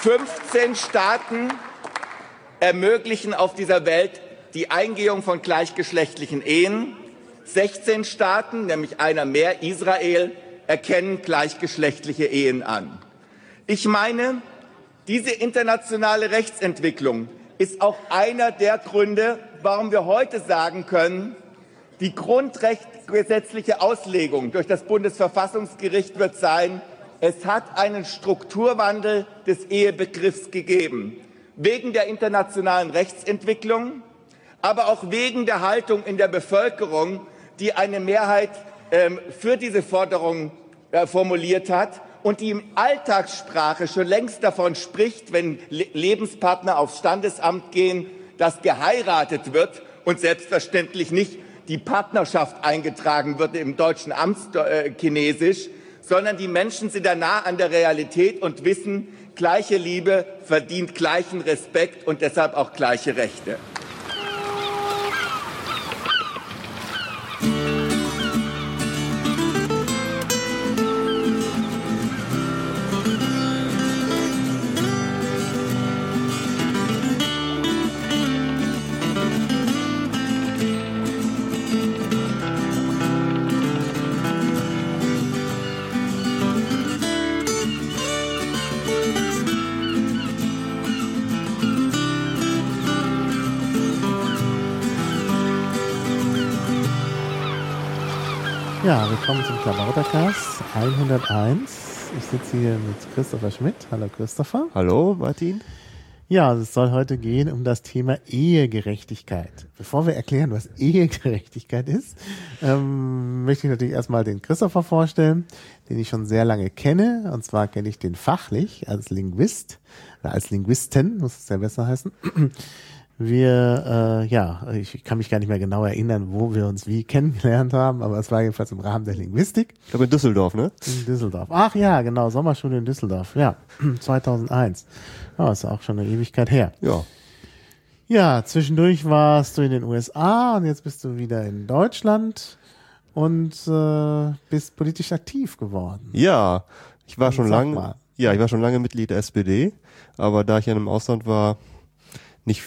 15 Staaten ermöglichen auf dieser Welt die Eingehung von gleichgeschlechtlichen Ehen. 16 Staaten, nämlich einer mehr, Israel, erkennen gleichgeschlechtliche Ehen an. Ich meine, diese internationale Rechtsentwicklung ist auch einer der Gründe, warum wir heute sagen können, die grundrechtsgesetzliche Auslegung durch das Bundesverfassungsgericht wird sein, es hat einen Strukturwandel des Ehebegriffs gegeben. Wegen der internationalen Rechtsentwicklung, aber auch wegen der Haltung in der Bevölkerung, die eine Mehrheit ähm, für diese Forderung äh, formuliert hat und die im Alltagssprache schon längst davon spricht, wenn Le Lebenspartner aufs Standesamt gehen, dass geheiratet wird und selbstverständlich nicht die Partnerschaft eingetragen wird im deutschen Amtschinesisch, äh, sondern die Menschen sind da nah an der Realität und wissen, gleiche Liebe verdient gleichen Respekt und deshalb auch gleiche Rechte. Klabautercast 101. Ich sitze hier mit Christopher Schmidt. Hallo Christopher. Hallo Martin. Ja, es soll heute gehen um das Thema Ehegerechtigkeit. Bevor wir erklären, was Ehegerechtigkeit ist, ähm, möchte ich natürlich erstmal den Christopher vorstellen, den ich schon sehr lange kenne. Und zwar kenne ich den fachlich als Linguist, oder als Linguisten, muss es ja besser heißen. Wir, äh, ja, ich kann mich gar nicht mehr genau erinnern, wo wir uns wie kennengelernt haben, aber es war jedenfalls im Rahmen der Linguistik. Ich glaube in Düsseldorf, ne? In Düsseldorf. Ach ja, genau, Sommerschule in Düsseldorf. Ja, 2001. Ja, ist auch schon eine Ewigkeit her. Ja. Ja, zwischendurch warst du in den USA und jetzt bist du wieder in Deutschland und äh, bist politisch aktiv geworden. Ja, ich war Und schon lange, ja, ich war schon lange Mitglied der SPD, aber da ich ja im Ausland war, nicht,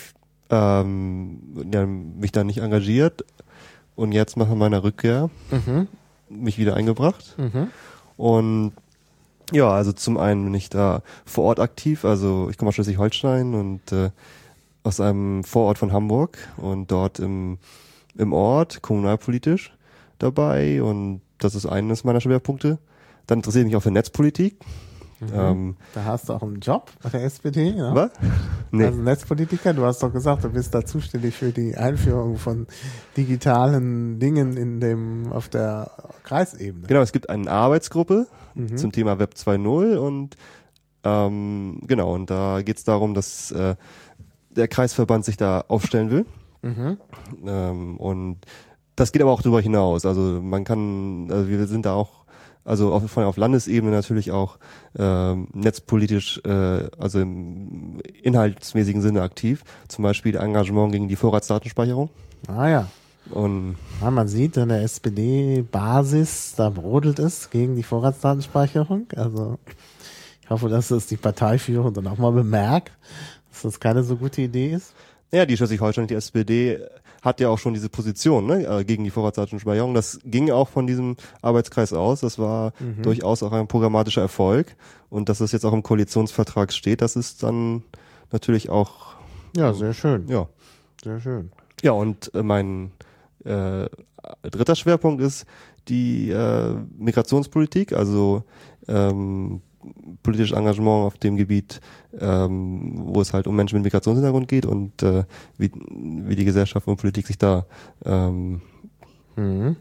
ähm, ja, mich da nicht engagiert und jetzt nach meiner Rückkehr Mhm. mich wieder eingebracht. Mhm. Und ja, also zum einen bin ich da vor Ort aktiv, also ich komme aus Schleswig-Holstein und äh, aus einem Vorort von Hamburg und dort im, im Ort, kommunalpolitisch dabei und das ist eines meiner Schwerpunkte. Dann interessiere ich mich auch für Netzpolitik. Ähm, Da hast du auch einen Job bei der SPD, ja? was? Nee. Also Netzpolitiker, du hast doch gesagt, du bist da zuständig für die Einführung von digitalen Dingen in dem, auf der Kreisebene. Genau, es gibt eine Arbeitsgruppe Mhm. zum Thema Web 2.0 und ähm, genau, und da geht es darum, dass äh, der Kreisverband sich da aufstellen will. Mhm. Ähm, und das geht aber auch darüber hinaus. Also man kann, also wir sind da auch, also auf, von, auf Landesebene natürlich auch ähm, netzpolitisch, äh, also im inhaltsmäßigen Sinne aktiv. Zum Beispiel Engagement gegen die Vorratsdatenspeicherung. Ah ja. Und Ja, man sieht an der SPD-Basis, da brodelt es gegen die Vorratsdatenspeicherung. Also ich hoffe, dass das die Parteiführung dann auch mal bemerkt, dass das keine so gute Idee ist. Ja, die Schleswig-Holstein, die SPD hat ja auch schon diese Position ne, äh, gegen die Vorratsdatenspeicherung. Das ging auch von diesem Arbeitskreis aus. Das war durchaus auch ein programmatischer Erfolg. Und dass das jetzt auch im Koalitionsvertrag steht, das ist dann natürlich auch, Ja, sehr schön. ja. Sehr schön. Ja, und äh, mein äh, dritter Schwerpunkt ist die äh, Migrationspolitik, also ähm, politisches Engagement auf dem Gebiet, ähm, wo es halt um Menschen mit Migrationshintergrund geht und äh, wie, wie die Gesellschaft und Politik sich da ähm, Mhm.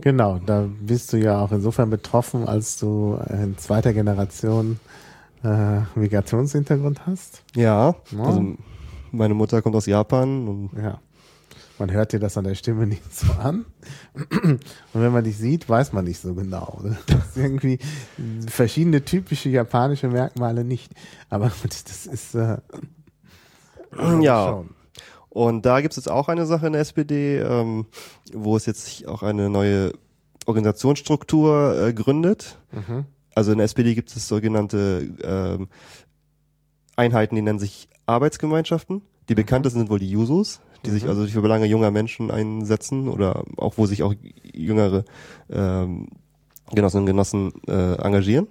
Genau, da bist du ja auch insofern betroffen, als du in zweiter Generation äh, Migrationshintergrund hast. ja, Ja. also meine Mutter kommt aus Japan und Ja. Man hört dir das an der Stimme nicht so an. Und wenn man dich sieht, weiß man nicht so genau. Das ist irgendwie verschiedene typische japanische Merkmale nicht. Aber das ist äh, ja. schon. Und da gibt es jetzt auch eine Sache in der SPD, ähm, wo es jetzt auch eine neue Organisationsstruktur äh, gründet. Mhm. also in der SPD gibt es sogenannte ähm, Einheiten, die nennen sich Arbeitsgemeinschaften. Die bekanntesten sind wohl die Jusos, die sich also für Belange junger Menschen einsetzen oder auch wo sich auch jüngere ähm, Genossinnen und Genossen äh, engagieren.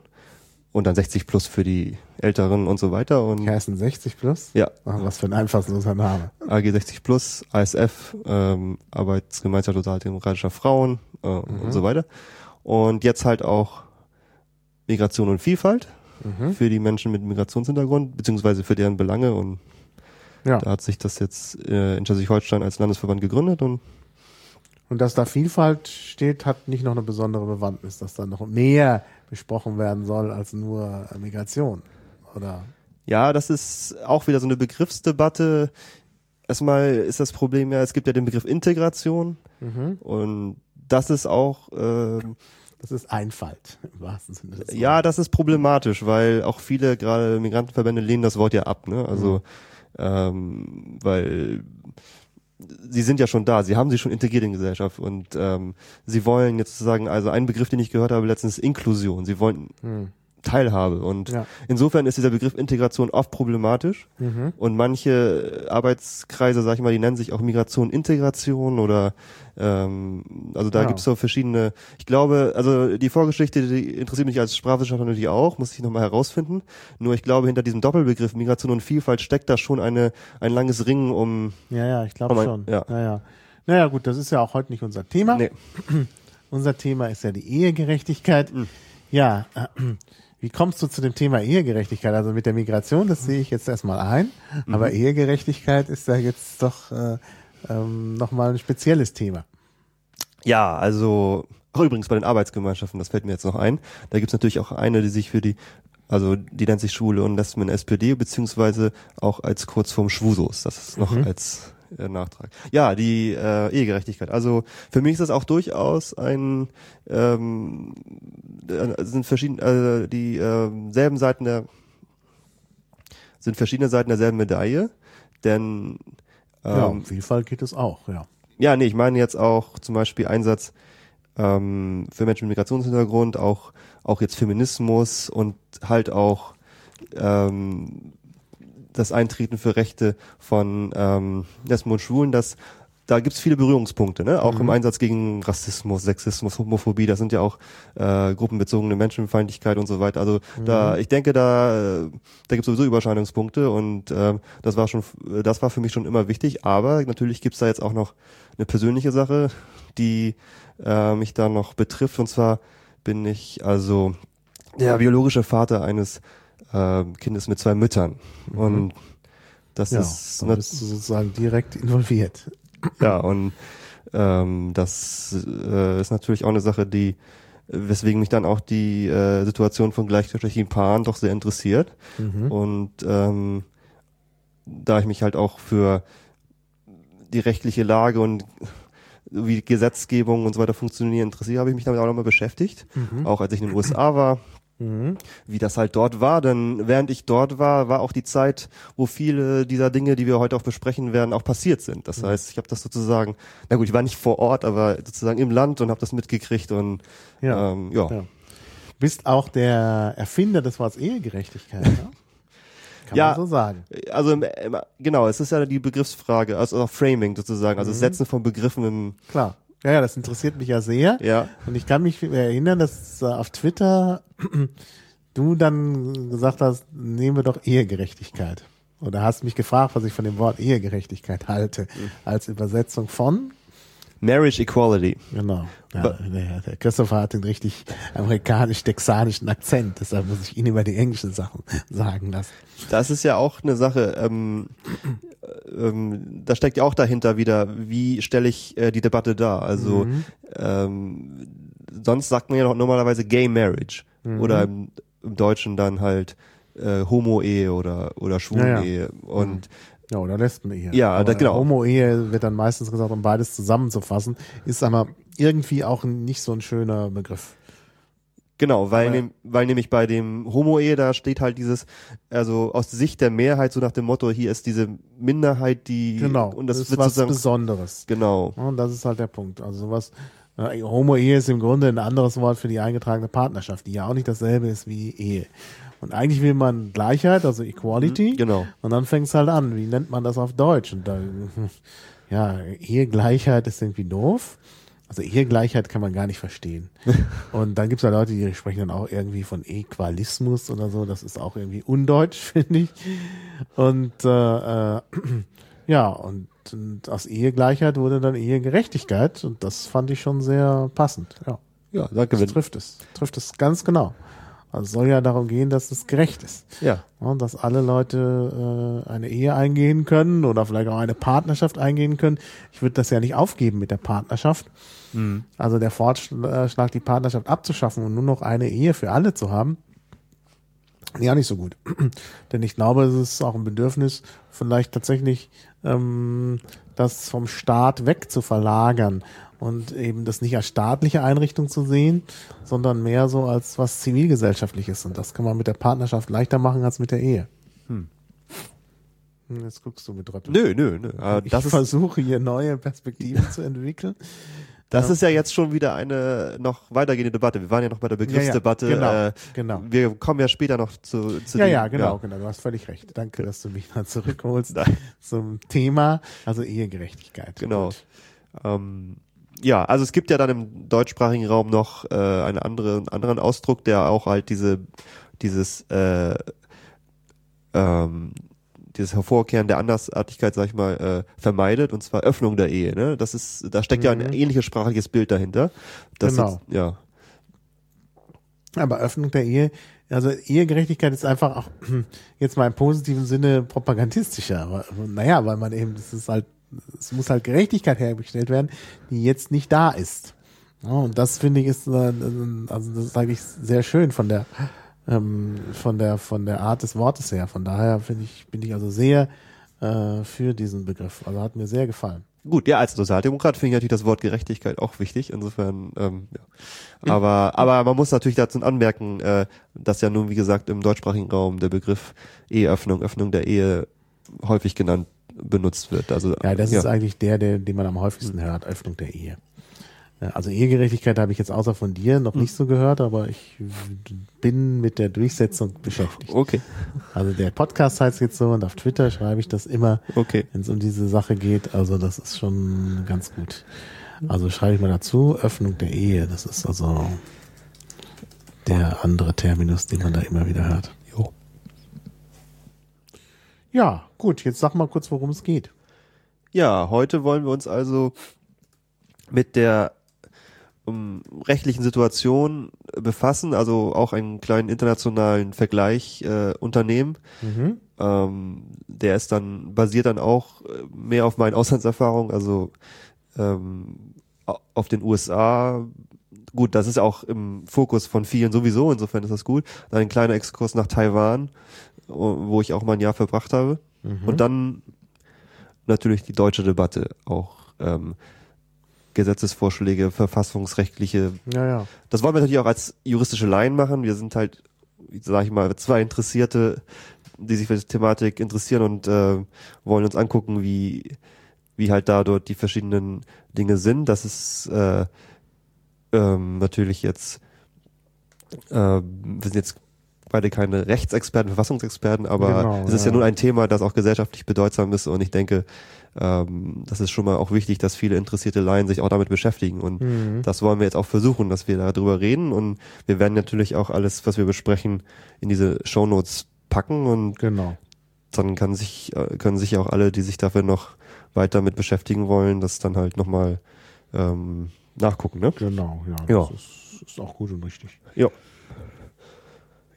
Und dann 60 plus für die Älteren und so weiter. Und Die heißen 60 plus? ja, Ach, was für ein einfallsloser Name. AG 60 plus, ASF, ähm, Arbeitsgemeinschaft Sozialdemokratischer Frauen äh, und so weiter. Und jetzt halt auch Migration und Vielfalt für die Menschen mit Migrationshintergrund, beziehungsweise für deren Belange. Und Ja. da hat sich das jetzt äh, in Schleswig-Holstein als Landesverband gegründet und Und dass da Vielfalt steht, hat nicht noch eine besondere Bewandtnis, dass da noch mehr besprochen werden soll als nur äh, Migration. Oder? Ja, das ist auch wieder so eine Begriffsdebatte. Erstmal ist das Problem ja, es gibt ja den Begriff Integration und das ist auch, ähm, Das ist Einfalt im wahrsten Sinne des ja, das ist problematisch, weil auch viele gerade Migrantenverbände lehnen das Wort ja ab, ne? Also, ähm, weil sie sind ja schon da, sie haben sich schon integriert in die Gesellschaft und ähm, sie wollen jetzt sozusagen, also ein Begriff, den ich gehört habe letztens, Inklusion. Sie wollen Teilhabe und Ja. insofern ist dieser Begriff Integration oft problematisch und manche Arbeitskreise, sag ich mal, die nennen sich auch Migration Integration oder ähm, also da Ja. gibt's so verschiedene, ich glaube, also die Vorgeschichte, die interessiert mich als Sprachwissenschaftler natürlich auch, muss ich nochmal herausfinden, nur ich glaube, hinter diesem Doppelbegriff Migration und Vielfalt steckt da schon eine ein langes Ringen um Ja, ja, ich glaube mein- schon. ja. Naja. naja, gut, das ist ja auch heute nicht unser Thema. nee, Unser Thema ist ja die Ehegerechtigkeit. Hm. Ja, äh, wie kommst du zu dem Thema Ehegerechtigkeit? Also mit der Migration, das sehe ich jetzt erstmal ein. Mhm. Aber Ehegerechtigkeit ist ja jetzt doch äh, ähm, nochmal ein spezielles Thema. Ja, also ach, übrigens bei den Arbeitsgemeinschaften, das fällt mir jetzt noch ein. Da gibt's natürlich auch eine, die sich für die, also die nennt sich Schwule und Lesben in SPD, beziehungsweise auch als Kurzform Schwusos. Das ist noch als äh, Nachtrag. Ja, die äh, Ehegerechtigkeit. Also für mich ist das auch durchaus ein ähm, äh, sind verschiedene äh, die ähm, selben Seiten der sind verschiedene Seiten derselben Medaille, denn ja, ähm, um Vielfalt geht es auch, ja. ja, nee, ich meine jetzt auch zum Beispiel Einsatz ähm, für Menschen mit Migrationshintergrund, auch, auch jetzt Feminismus und halt auch ähm, das Eintreten für Rechte von ähm, Lesben und Schwulen, das da gibt's viele Berührungspunkte, ne? Auch im Einsatz gegen Rassismus, Sexismus, Homophobie, das sind ja auch äh, gruppenbezogene Menschenfeindlichkeit und so weiter. Also da, ich denke, da, äh, da gibt's sowieso Überschneidungspunkte und ähm, das war schon, das war für mich schon immer wichtig. Aber natürlich gibt's da jetzt auch noch eine persönliche Sache, die äh, mich da noch betrifft. Und zwar bin ich also der biologische Vater eines äh, Kindes mit zwei Müttern. Und das Ja, ist da bist du sozusagen direkt involviert. ja, und ähm, das äh, ist natürlich auch eine Sache, die weswegen mich dann auch die äh, Situation von gleichgeschlechtlichen Paaren doch sehr interessiert. Und ähm, da ich mich halt auch für die rechtliche Lage und wie Gesetzgebung und so weiter funktionieren interessiere, habe ich mich damit auch nochmal beschäftigt. Auch als ich in den USA war, wie das halt dort war. Denn während ich dort war, war auch die Zeit, wo viele dieser Dinge, die wir heute auch besprechen werden, auch passiert sind. Das heißt, ich habe das sozusagen, na gut, ich war nicht vor Ort, aber sozusagen im Land und habe das mitgekriegt und Ja. ähm, ja. Ja. Bist auch der Erfinder des Wortes Ehegerechtigkeit, ne? Kann Ja. man so sagen. Also im, im, genau, es ist ja die Begriffsfrage, also auch Framing sozusagen, also das Setzen von Begriffen im Klar. Ja, ja, das interessiert mich ja sehr. ja. Und ich kann mich erinnern, dass äh, auf Twitter du dann gesagt hast, nehmen wir doch Ehegerechtigkeit. Oder hast mich gefragt, was ich von dem Wort Ehegerechtigkeit halte, als Übersetzung von, Marriage Equality. genau, ja, der, Christopher hat den richtig amerikanisch-texanischen Akzent, deshalb muss ich ihn über die englischen Sachen sagen lassen. Das ist ja auch eine Sache, ähm, ähm, da steckt ja auch dahinter wieder, wie stelle ich äh, die Debatte dar? Also ähm, sonst sagt man ja noch normalerweise Gay Marriage. Oder im, im Deutschen dann halt äh, Homo-Ehe oder oder Schwul-Ehe. Und Ja, oder Lesben-Ehe. Ja, aber da- genau. Homo-Ehe wird dann meistens gesagt, um beides zusammenzufassen, ist aber irgendwie auch nicht so ein schöner Begriff. Genau, weil, nehm, weil nämlich bei dem Homo-Ehe, da steht halt dieses, also aus Sicht der Mehrheit, so nach dem Motto, hier ist diese Minderheit, die Genau. und das, ist wird was Besonderes. genau. Und das ist halt der Punkt. Also sowas, Homo-Ehe ist im Grunde ein anderes Wort für die eingetragene Partnerschaft, die ja auch nicht dasselbe ist wie Ehe. Und eigentlich will man Gleichheit, also Equality. Mhm, genau. Und dann fängt es halt an. Wie nennt man das auf Deutsch? Und da, ja, Ehegleichheit ist irgendwie doof. Also Ehegleichheit kann man gar nicht verstehen. Und dann gibt es ja Leute, die sprechen dann auch irgendwie von Equalismus oder so. Das ist auch irgendwie undeutsch, finde ich. Und äh, äh, ja, und, und aus Ehegleichheit wurde dann Ehegerechtigkeit. Und das fand ich schon sehr passend. Ja, Ja, danke. das trifft es. Trifft es ganz genau. Also es soll ja darum gehen, dass es gerecht ist. ja, Und dass alle Leute äh, eine Ehe eingehen können oder vielleicht auch eine Partnerschaft eingehen können. Ich würde das ja nicht aufgeben mit der Partnerschaft. Also der Vorschlag, die Partnerschaft abzuschaffen und nur noch eine Ehe für alle zu haben, ja nicht so gut. Denn ich glaube, es ist auch ein Bedürfnis, vielleicht tatsächlich ähm, das vom Staat weg zu verlagern und eben das nicht als staatliche Einrichtung zu sehen, sondern mehr so als was zivilgesellschaftliches. Und das kann man mit der Partnerschaft leichter machen als mit der Ehe. Hm, Jetzt guckst du mit Röttel. nö, nö, nö. Aber Ich ist, versuche hier neue Perspektiven zu entwickeln. das ist ja jetzt schon wieder eine noch weitergehende Debatte. Wir waren ja noch bei der Begriffsdebatte. Ja, ja, genau, äh, genau. Wir kommen ja später noch zu, zu Ja, dem- ja, genau, genau. Du hast völlig recht. Danke, dass du mich da zurückholst zum Thema, also Ehegerechtigkeit. Genau. Ähm, ja, also es gibt ja dann im deutschsprachigen Raum noch äh, einen anderen, anderen Ausdruck, der auch halt diese, dieses, äh, ähm, dieses Hervorkehren der Andersartigkeit, sag ich mal, äh, vermeidet, und zwar Öffnung der Ehe. Ne? Das ist, da steckt ja ein ähnliches sprachliches Bild dahinter. Das Mhm. Genau. Jetzt, ja, Aber Öffnung der Ehe, also Ehegerechtigkeit ist einfach auch jetzt mal im positiven Sinne propagandistischer. Aber naja, weil man eben, das ist halt, es muss halt Gerechtigkeit hergestellt werden, die jetzt nicht da ist. Ja, und das finde ich ist, äh, also das ist eigentlich sehr schön von der, ähm, von der, von der Art des Wortes her. Von daher finde ich, bin ich also sehr äh, für diesen Begriff. Also hat mir sehr gefallen. Gut, ja, als Sozialdemokrat finde ich natürlich das Wort Gerechtigkeit auch wichtig. Insofern, ähm, ja. Aber, aber man muss natürlich dazu anmerken, äh, dass ja nun, wie gesagt, im deutschsprachigen Raum der Begriff Eheöffnung, Öffnung der Ehe häufig genannt benutzt wird. Also Ja, das ist eigentlich der, der, den man am häufigsten hört, Öffnung der Ehe. Ja, Also Ehegerechtigkeit habe ich jetzt außer von dir noch nicht so gehört, aber ich bin mit der Durchsetzung beschäftigt. Okay, Also der Podcast heißt jetzt so und auf Twitter schreibe ich das immer, okay. wenn es um diese Sache geht. Also das ist schon ganz gut. Also schreibe ich mal dazu, Öffnung der Ehe. Das ist also der andere Terminus, den man da immer wieder hört. Ja, gut, jetzt sag mal kurz, worum es geht. Ja, heute wollen wir uns also mit der um, rechtlichen Situation befassen, also auch einen kleinen internationalen Vergleich äh, unternehmen. Mhm. Ähm, der ist dann basiert dann auch äh, mehr auf meinen Auslandserfahrungen, also ähm, au- auf den USA. Gut, das ist auch im Fokus von vielen sowieso, insofern ist das gut. Dann ein kleiner Exkurs nach Taiwan, wo ich auch mal ein Jahr verbracht habe. Und dann natürlich die deutsche Debatte, auch ähm, Gesetzesvorschläge, verfassungsrechtliche Ja, ja. das wollen wir natürlich auch als juristische Laien machen. Wir sind halt, sag ich mal, zwei Interessierte, die sich für die Thematik interessieren und äh, wollen uns angucken, wie, wie halt da dort die verschiedenen Dinge sind. Das ist äh, ähm, natürlich jetzt, äh, wir sind jetzt beide keine Rechtsexperten, Verfassungsexperten, aber Genau, es ist ja. ja. nun ein Thema, das auch gesellschaftlich bedeutsam ist und ich denke, ähm, das ist schon mal auch wichtig, dass viele interessierte Laien sich auch damit beschäftigen und Mhm. das wollen wir jetzt auch versuchen, dass wir darüber reden und wir werden natürlich auch alles, was wir besprechen, in diese Shownotes packen und Genau. dann kann sich, äh, können sich ja auch alle, die sich dafür noch weiter mit beschäftigen wollen, das dann halt nochmal ähm, nachgucken, ne? Genau, ja. Ja. Das ist, ist auch gut und richtig. Ja.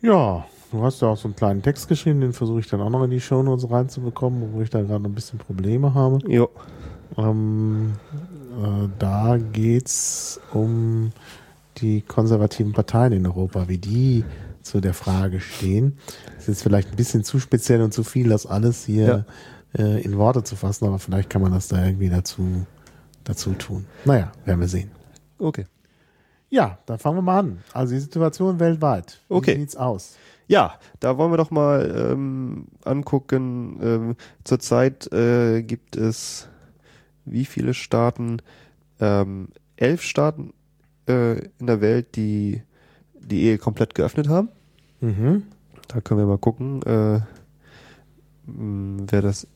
Ja, du hast ja auch so einen kleinen Text geschrieben, den versuche ich dann auch noch in die Shownotes reinzubekommen, obwohl ich da gerade noch ein bisschen Probleme habe. Ja. Ähm, äh, da geht's um die konservativen Parteien in Europa, wie die zu der Frage stehen. Das ist jetzt vielleicht ein bisschen zu speziell und zu viel, das alles hier äh, in Worte zu fassen, aber vielleicht kann man das da irgendwie dazu, dazu tun. Naja, werden wir sehen. Okay. Ja, dann fangen wir mal an. Also die Situation weltweit. Wie Okay. sieht's aus? Ja, da wollen wir doch mal ähm, angucken. Ähm, zurzeit äh, gibt es wie viele Staaten? Ähm, elf Staaten äh, in der Welt, die die Ehe komplett geöffnet haben. Mhm. Da können wir mal gucken, äh, mh, wer das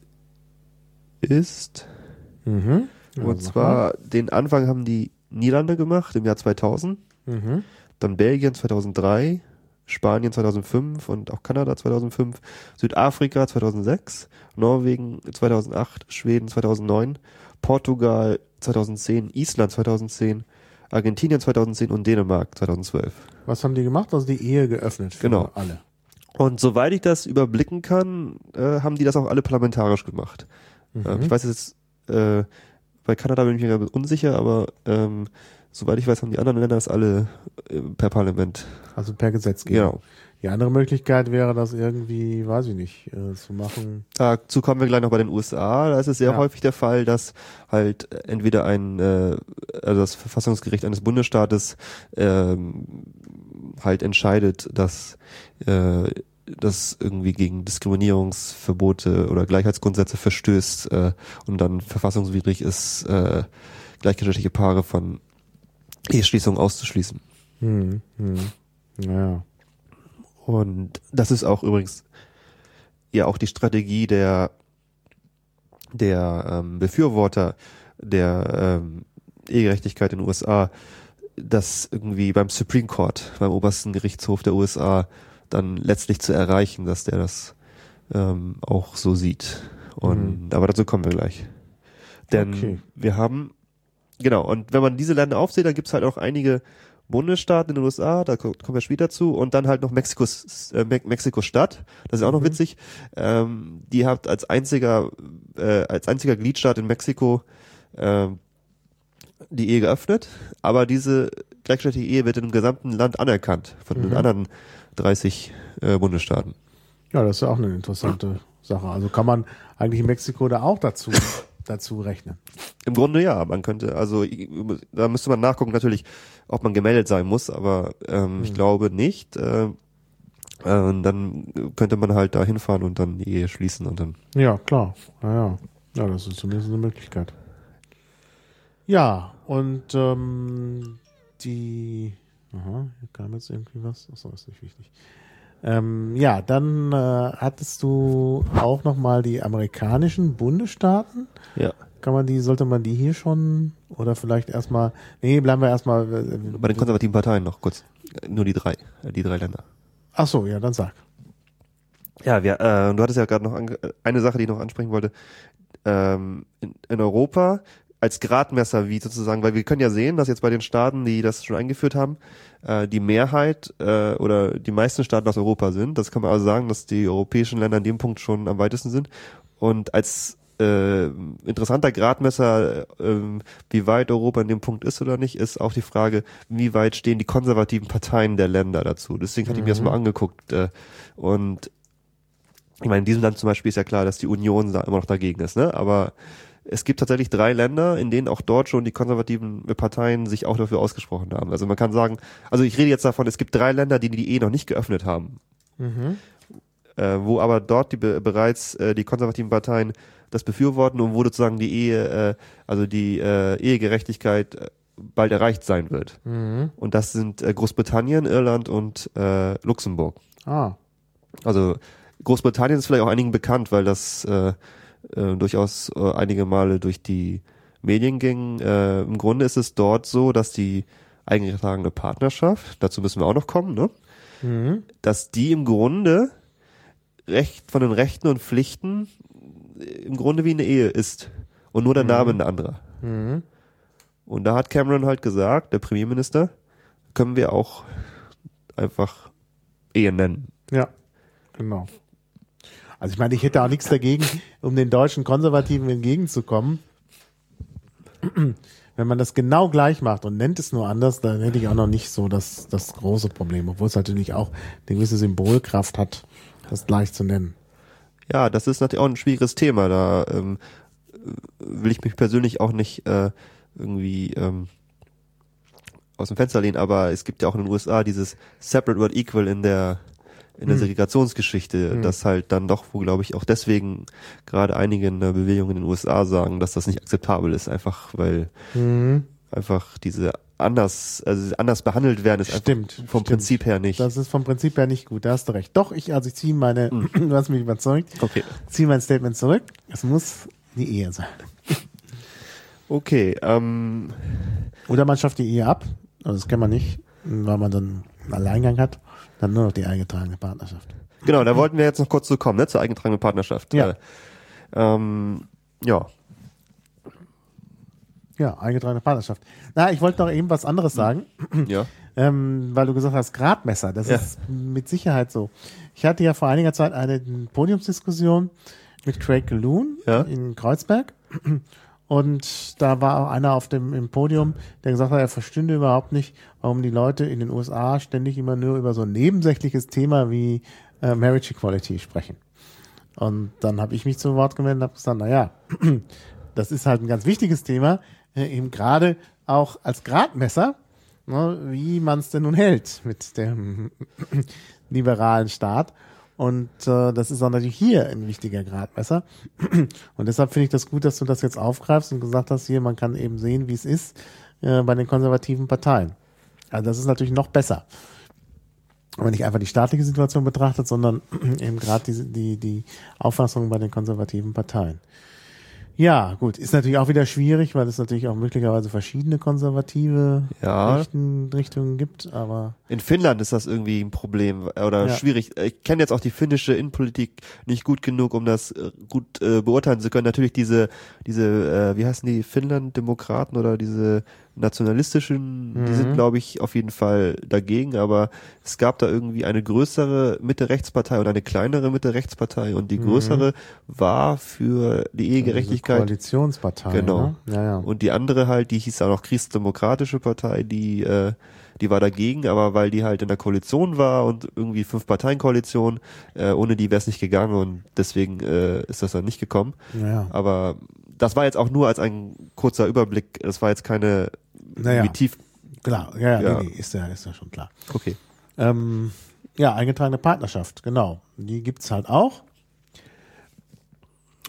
ist. Mhm. Und sag zwar den Anfang haben die Niederlande gemacht im Jahr 2000, mal. Mhm. dann Belgien 2003, Spanien 2005 und auch Kanada 2005, Südafrika 2006, Norwegen 2008, Schweden 2009, Portugal 2010, Island 2010, Argentinien 2010 und Dänemark 2012. Was haben die gemacht? Also die Ehe geöffnet für Genau. alle. Und soweit ich das überblicken kann, äh, haben die das auch alle parlamentarisch gemacht. Ähm, ich weiß jetzt, äh, bei Kanada bin ich mir unsicher, aber ähm, soweit ich weiß, haben die anderen Länder das alle äh, per Parlament. Also per Gesetzgebung. Genau. Die andere Möglichkeit wäre, das irgendwie, weiß ich nicht, äh, zu machen. Dazu kommen wir gleich noch bei den USA. Da ist es sehr Ja. häufig der Fall, dass halt entweder ein, äh, also das Verfassungsgericht eines Bundesstaates ähm, halt entscheidet, dass äh, das irgendwie gegen Diskriminierungsverbote oder Gleichheitsgrundsätze verstößt äh, und dann verfassungswidrig ist, äh, gleichgeschlechtliche Paare von Eheschließung auszuschließen. Hm, hm. Naja. Und das ist auch übrigens ja auch die Strategie der der ähm, Befürworter der ähm, Ehegerechtigkeit in den USA, das irgendwie beim Supreme Court, beim obersten Gerichtshof der USA, dann letztlich zu erreichen, dass der das ähm, auch so sieht. Und aber dazu kommen wir gleich. Denn Okay. wir haben, genau, und wenn man diese Länder aufzählt, dann gibt's halt auch einige Bundesstaaten in den USA, da ko- kommen wir später zu, und dann halt noch Mexikos, äh, Me Mexiko-Stadt, das ist auch noch witzig, ähm, die hat als einziger, äh, als einziger Gliedstaat in Mexiko ähm, die Ehe geöffnet, aber diese gleichgeschlechtliche Ehe wird im gesamten Land anerkannt von den anderen 30 äh, Bundesstaaten. Ja, das ist ja auch eine interessante Sache. Also kann man eigentlich Mexiko da auch dazu, dazu rechnen. Im Grunde ja, man könnte, also da müsste man nachgucken natürlich, ob man gemeldet sein muss, aber ähm, ich glaube nicht. Äh, äh, dann könnte man halt da hinfahren und dann die Ehe schließen und dann. Ja, klar. Ja, ja. ja das ist zumindest eine Möglichkeit. Ja, und ähm, die. Aha, hier kam jetzt irgendwie was. Achso, ist nicht wichtig. Ähm, ja, dann äh, hattest du auch nochmal die amerikanischen Bundesstaaten. Ja. Kann man die, sollte man die hier schon oder vielleicht erstmal. Nee, bleiben wir erstmal. Äh, Bei den konservativen Parteien noch kurz. Nur die drei, äh, die drei Länder. ach so, ja, dann sag. Ja, wir, äh, du hattest ja gerade noch eine Sache, die ich noch ansprechen wollte. Ähm, in, in Europa als Gradmesser, wie sozusagen, weil wir können ja sehen, dass jetzt bei den Staaten, die das schon eingeführt haben, äh, die Mehrheit äh, oder die meisten Staaten aus Europa sind. Das kann man also sagen, dass die europäischen Länder an dem Punkt schon am weitesten sind. Und als äh, interessanter Gradmesser, äh, wie weit Europa in dem Punkt ist oder nicht, ist auch die Frage, wie weit stehen die konservativen Parteien der Länder dazu. Deswegen hatte ich mir das mal angeguckt. Äh, und ich meine, in diesem Land zum Beispiel ist ja klar, dass die Union da immer noch dagegen ist, ne? Aber es gibt tatsächlich drei Länder, in denen auch dort schon die konservativen Parteien sich auch dafür ausgesprochen haben. Also man kann sagen, also ich rede jetzt davon, es gibt drei Länder, die die Ehe noch nicht geöffnet haben, äh, wo aber dort die be bereits äh, die konservativen Parteien das befürworten und wo sozusagen die Ehe, äh, also die äh, Ehegerechtigkeit äh, bald erreicht sein wird. Und das sind äh, Großbritannien, Irland und äh, Luxemburg. Ah, Also Großbritannien ist vielleicht auch einigen bekannt, weil das äh, durchaus äh, einige Male durch die Medien ging. Äh, Im Grunde ist es dort so, dass die eingetragene Partnerschaft, dazu müssen wir auch noch kommen, ne? dass die im Grunde recht von den Rechten und Pflichten im Grunde wie eine Ehe ist und nur der Name ein anderer. Und da hat Cameron halt gesagt, der Premierminister, können wir auch einfach Ehe nennen. ja, genau. Also ich meine, ich hätte auch nichts dagegen, um den deutschen Konservativen entgegenzukommen. Wenn man das genau gleich macht und nennt es nur anders, dann hätte ich auch noch nicht so das, das große Problem, obwohl es natürlich auch eine gewisse Symbolkraft hat, das gleich zu nennen. Ja, das ist natürlich auch ein schwieriges Thema. Da ähm, will ich mich persönlich auch nicht äh, irgendwie ähm, aus dem Fenster lehnen, aber es gibt ja auch in den USA dieses Separate Word Equal in der in der Segregationsgeschichte, das halt dann doch, wo glaube ich auch deswegen gerade einige in der Bewegung in den USA sagen, dass das nicht akzeptabel ist, einfach weil einfach diese anders, also anders behandelt werden, ist Stimmt, einfach vom stimmt. Prinzip her nicht. Das ist vom Prinzip her nicht gut, da hast du recht. Doch, ich, also ich ziehe meine, du hast mich überzeugt, Okay. ziehe mein Statement zurück. Es muss die Ehe sein. Okay, ähm, Oder man schafft die Ehe ab, also das kann man nicht, weil man dann einen Alleingang hat, dann nur noch die eingetragene Partnerschaft. genau, da wollten wir jetzt noch kurz zu kommen, ne, zur eingetragenen Partnerschaft. Ja. Äh, ähm, ja, Ja, eingetragene Partnerschaft. Na, ich wollte noch eben was anderes sagen, ja. ähm, weil du gesagt hast, Gradmesser, das Ja. ist mit Sicherheit so. Ich hatte ja vor einiger Zeit eine Podiumsdiskussion mit Craig Galoon Ja. in Kreuzberg. Und da war auch einer auf dem im Podium, der gesagt hat, er verstünde überhaupt nicht, warum die Leute in den USA ständig immer nur über so ein nebensächliches Thema wie äh, Marriage Equality sprechen. Und dann habe ich mich zu Wort gemeldet und habe gesagt, naja, das ist halt ein ganz wichtiges Thema, äh, eben gerade auch als Gradmesser, ne, wie man es denn nun hält mit dem liberalen Staat. Und äh, das ist auch natürlich hier ein wichtiger Gradmesser. Und deshalb finde ich das gut, dass du das jetzt aufgreifst und gesagt hast, hier, man kann eben sehen, wie es ist äh, bei den konservativen Parteien. Also das ist natürlich noch besser. Wenn man nicht einfach die staatliche Situation betrachtet, sondern eben gerade die, die, die Auffassung bei den konservativen Parteien. Ja, gut, ist natürlich auch wieder schwierig, weil es natürlich auch möglicherweise verschiedene konservative Ja. Richten, Richtungen gibt, aber In Finnland ist das irgendwie ein Problem oder Ja. schwierig. Ich kenne jetzt auch die finnische Innenpolitik nicht gut genug, um das äh, gut äh, beurteilen zu können. Natürlich diese, diese, äh, wie heißen die, Finnland-Demokraten oder diese nationalistischen, die Mhm. sind, glaube ich, auf jeden Fall dagegen, aber es gab da irgendwie eine größere Mitte-Rechtspartei und eine kleinere Mitte-Rechtspartei und die Mhm. größere war für die diese Ehegerechtigkeit Koalitionspartei. Genau. Ne? Ja, ja. und die andere halt, die hieß auch noch Christdemokratische Partei, die, äh, die war dagegen, aber weil die halt in der Koalition war und irgendwie fünf Parteien-Koalition, äh, ohne die wäre es nicht gegangen und deswegen äh, ist das dann nicht gekommen. ja. Aber das war jetzt auch nur als ein kurzer Überblick, das war jetzt keine Naja. tief. Klar, ja, ja. Nee, nee, ist ja, ist ja schon klar. Okay. Ähm, ja, eingetragene Partnerschaft, genau. Die gibt's halt auch.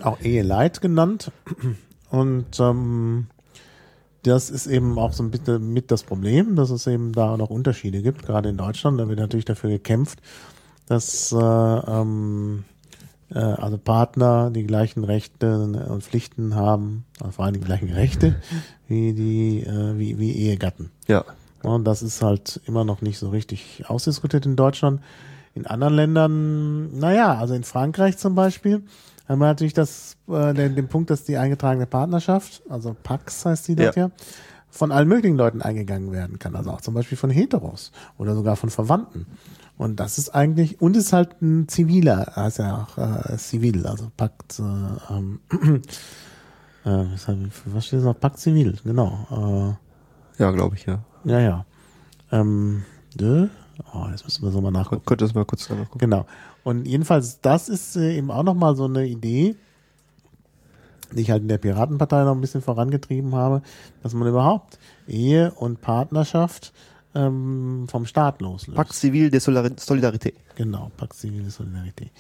Auch Eheleid genannt. Und ähm, das ist eben auch so ein bisschen mit das Problem, dass es eben da noch Unterschiede gibt, gerade in Deutschland. Da wird natürlich dafür gekämpft, dass äh, ähm, äh, also Partner die gleichen Rechte und Pflichten haben, also vor allem die gleichen Rechte wie die äh, wie, wie Ehegatten. Ja. Und das ist halt immer noch nicht so richtig ausdiskutiert in Deutschland. In anderen Ländern, naja, also in Frankreich zum Beispiel, haben wir natürlich das, äh, den, den Punkt, dass die eingetragene Partnerschaft, also Pax heißt die Ja. ja, von allen möglichen Leuten eingegangen werden kann. Also auch zum Beispiel von Heteros oder sogar von Verwandten. Und das ist eigentlich, und ist halt ein ziviler, ja auch äh, zivil, also Pakt, äh, ähm, äh, was, steht das noch? Pakt zivil, genau. Äh, Ja, glaube ich, ja. ja, ja. Ähm, de? Oh, jetzt müssen wir so mal nachgucken. Könnt ihr das mal kurz nachgucken? Genau. Und jedenfalls, das ist äh, eben auch nochmal so eine Idee, die ich halt in der Piratenpartei noch ein bisschen vorangetrieben habe, dass man überhaupt Ehe und Partnerschaft ähm, vom Staat loslöst. Pacte Civil de Solidarité. Genau, Pakt Zivile Solidarität.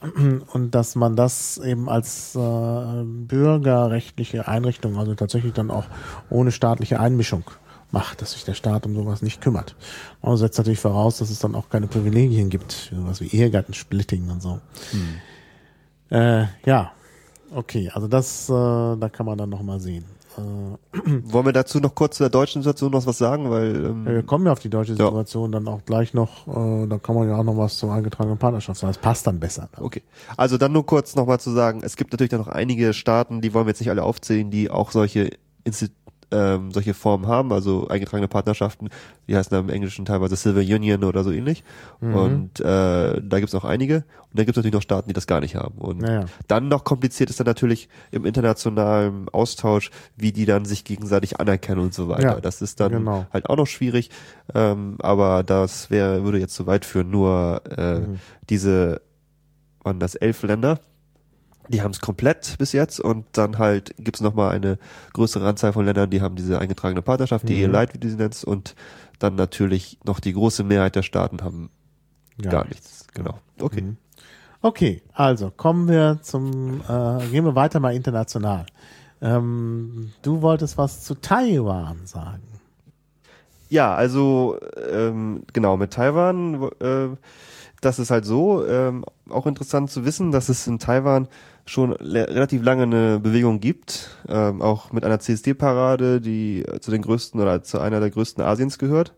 Und dass man das eben als äh, bürgerrechtliche Einrichtung, also tatsächlich dann auch ohne staatliche Einmischung macht, dass sich der Staat um sowas nicht kümmert. Und setzt natürlich voraus, dass es dann auch keine Privilegien gibt, für sowas wie Ehegattensplitting und so. Äh, ja, okay, also das, äh, da kann man dann nochmal sehen. Äh, Wollen wir dazu noch kurz zu der deutschen Situation noch was sagen? Weil ähm, wir kommen ja auf die deutsche Ja. Situation dann auch gleich noch, äh, da kann man ja auch noch was zur eingetragenen Partnerschaft sagen. Das passt dann besser. Okay. Also dann nur kurz nochmal zu sagen, es gibt natürlich dann noch einige Staaten, die wollen wir jetzt nicht alle aufzählen, die auch solche Insti ähm, solche Formen haben, also eingetragene Partnerschaften, die heißen dann im Englischen teilweise Civil Union oder so ähnlich. Und äh, da gibt's auch einige. Und dann gibt's natürlich noch Staaten, die das gar nicht haben. Und Naja. dann noch kompliziert ist dann natürlich im internationalen Austausch, wie die dann sich gegenseitig anerkennen und so weiter. Ja, das ist dann genau. halt auch noch schwierig, ähm, aber das wäre würde jetzt zu weit führen. Nur äh, Mhm. diese waren das elf Länder, die haben es komplett bis jetzt und dann halt gibt's noch mal eine größere Anzahl von Ländern, die haben diese eingetragene Partnerschaft, die Mhm. Ehe-Leid, wie du sie nennst, und dann natürlich noch die große Mehrheit der Staaten haben gar, nichts. Genau. Okay. Mhm. Okay, also kommen wir zum, äh, gehen wir weiter mal international. Ähm, du wolltest was zu Taiwan sagen. Ja, also ähm, genau, mit Taiwan, äh, das ist halt so, ähm, auch interessant zu wissen, dass es in Taiwan schon relativ lange eine Bewegung gibt, ähm, auch mit einer CSD-Parade, die zu den größten oder zu einer der größten Asiens gehört.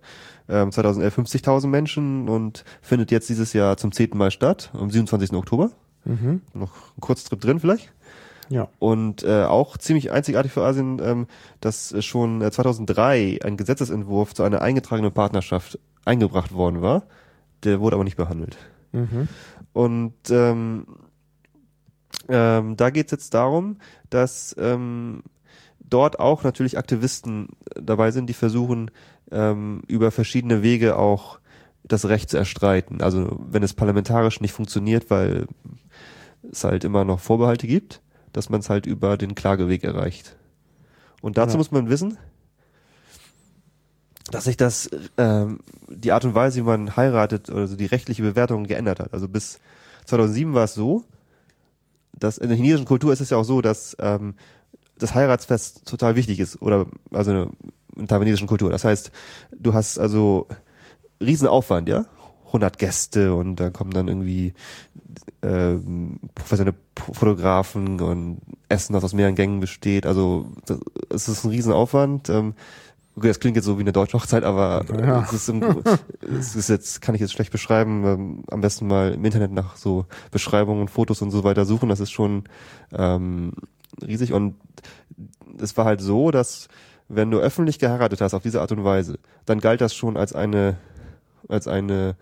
Ähm, 2011 50.000 Menschen und findet jetzt dieses Jahr zum zehnten Mal statt, am 27. Oktober. Mhm. Noch ein Kurztrip drin vielleicht. Ja. Und äh, auch ziemlich einzigartig für Asien, ähm, dass schon äh, 2003 ein Gesetzesentwurf zu einer eingetragenen Partnerschaft eingebracht worden war. Der wurde aber nicht behandelt. Mhm. Und ähm, ähm, da geht es jetzt darum, dass ähm, dort auch natürlich Aktivisten dabei sind, die versuchen, ähm, über verschiedene Wege auch das Recht zu erstreiten. Also wenn es parlamentarisch nicht funktioniert, weil es halt immer noch Vorbehalte gibt, dass man es halt über den Klageweg erreicht. Und dazu Ja. muss man wissen, dass sich das ähm, die Art und Weise, wie man heiratet, also die rechtliche Bewertung geändert hat. Also bis 2007 war es so, dass in der chinesischen Kultur ist es ja auch so, dass ähm, das Heiratsfest total wichtig ist oder also in der taiwanesischen Kultur. Das heißt, du hast also Riesenaufwand, ja, 100 Gäste und da kommen dann irgendwie ähm, professionelle Fotografen und Essen, das aus mehreren Gängen besteht. Also es ist ein Riesenaufwand. Ähm, okay, das klingt jetzt so wie eine deutsche Hochzeit, aber Ja. es ist, im, es ist jetzt kann ich jetzt schlecht beschreiben. Ähm, am besten mal im Internet nach so Beschreibungen, Fotos und so weiter suchen. Das ist schon ähm, riesig und es war halt so, dass wenn du öffentlich geheiratet hast auf diese Art und Weise, dann galt das schon als eine als eine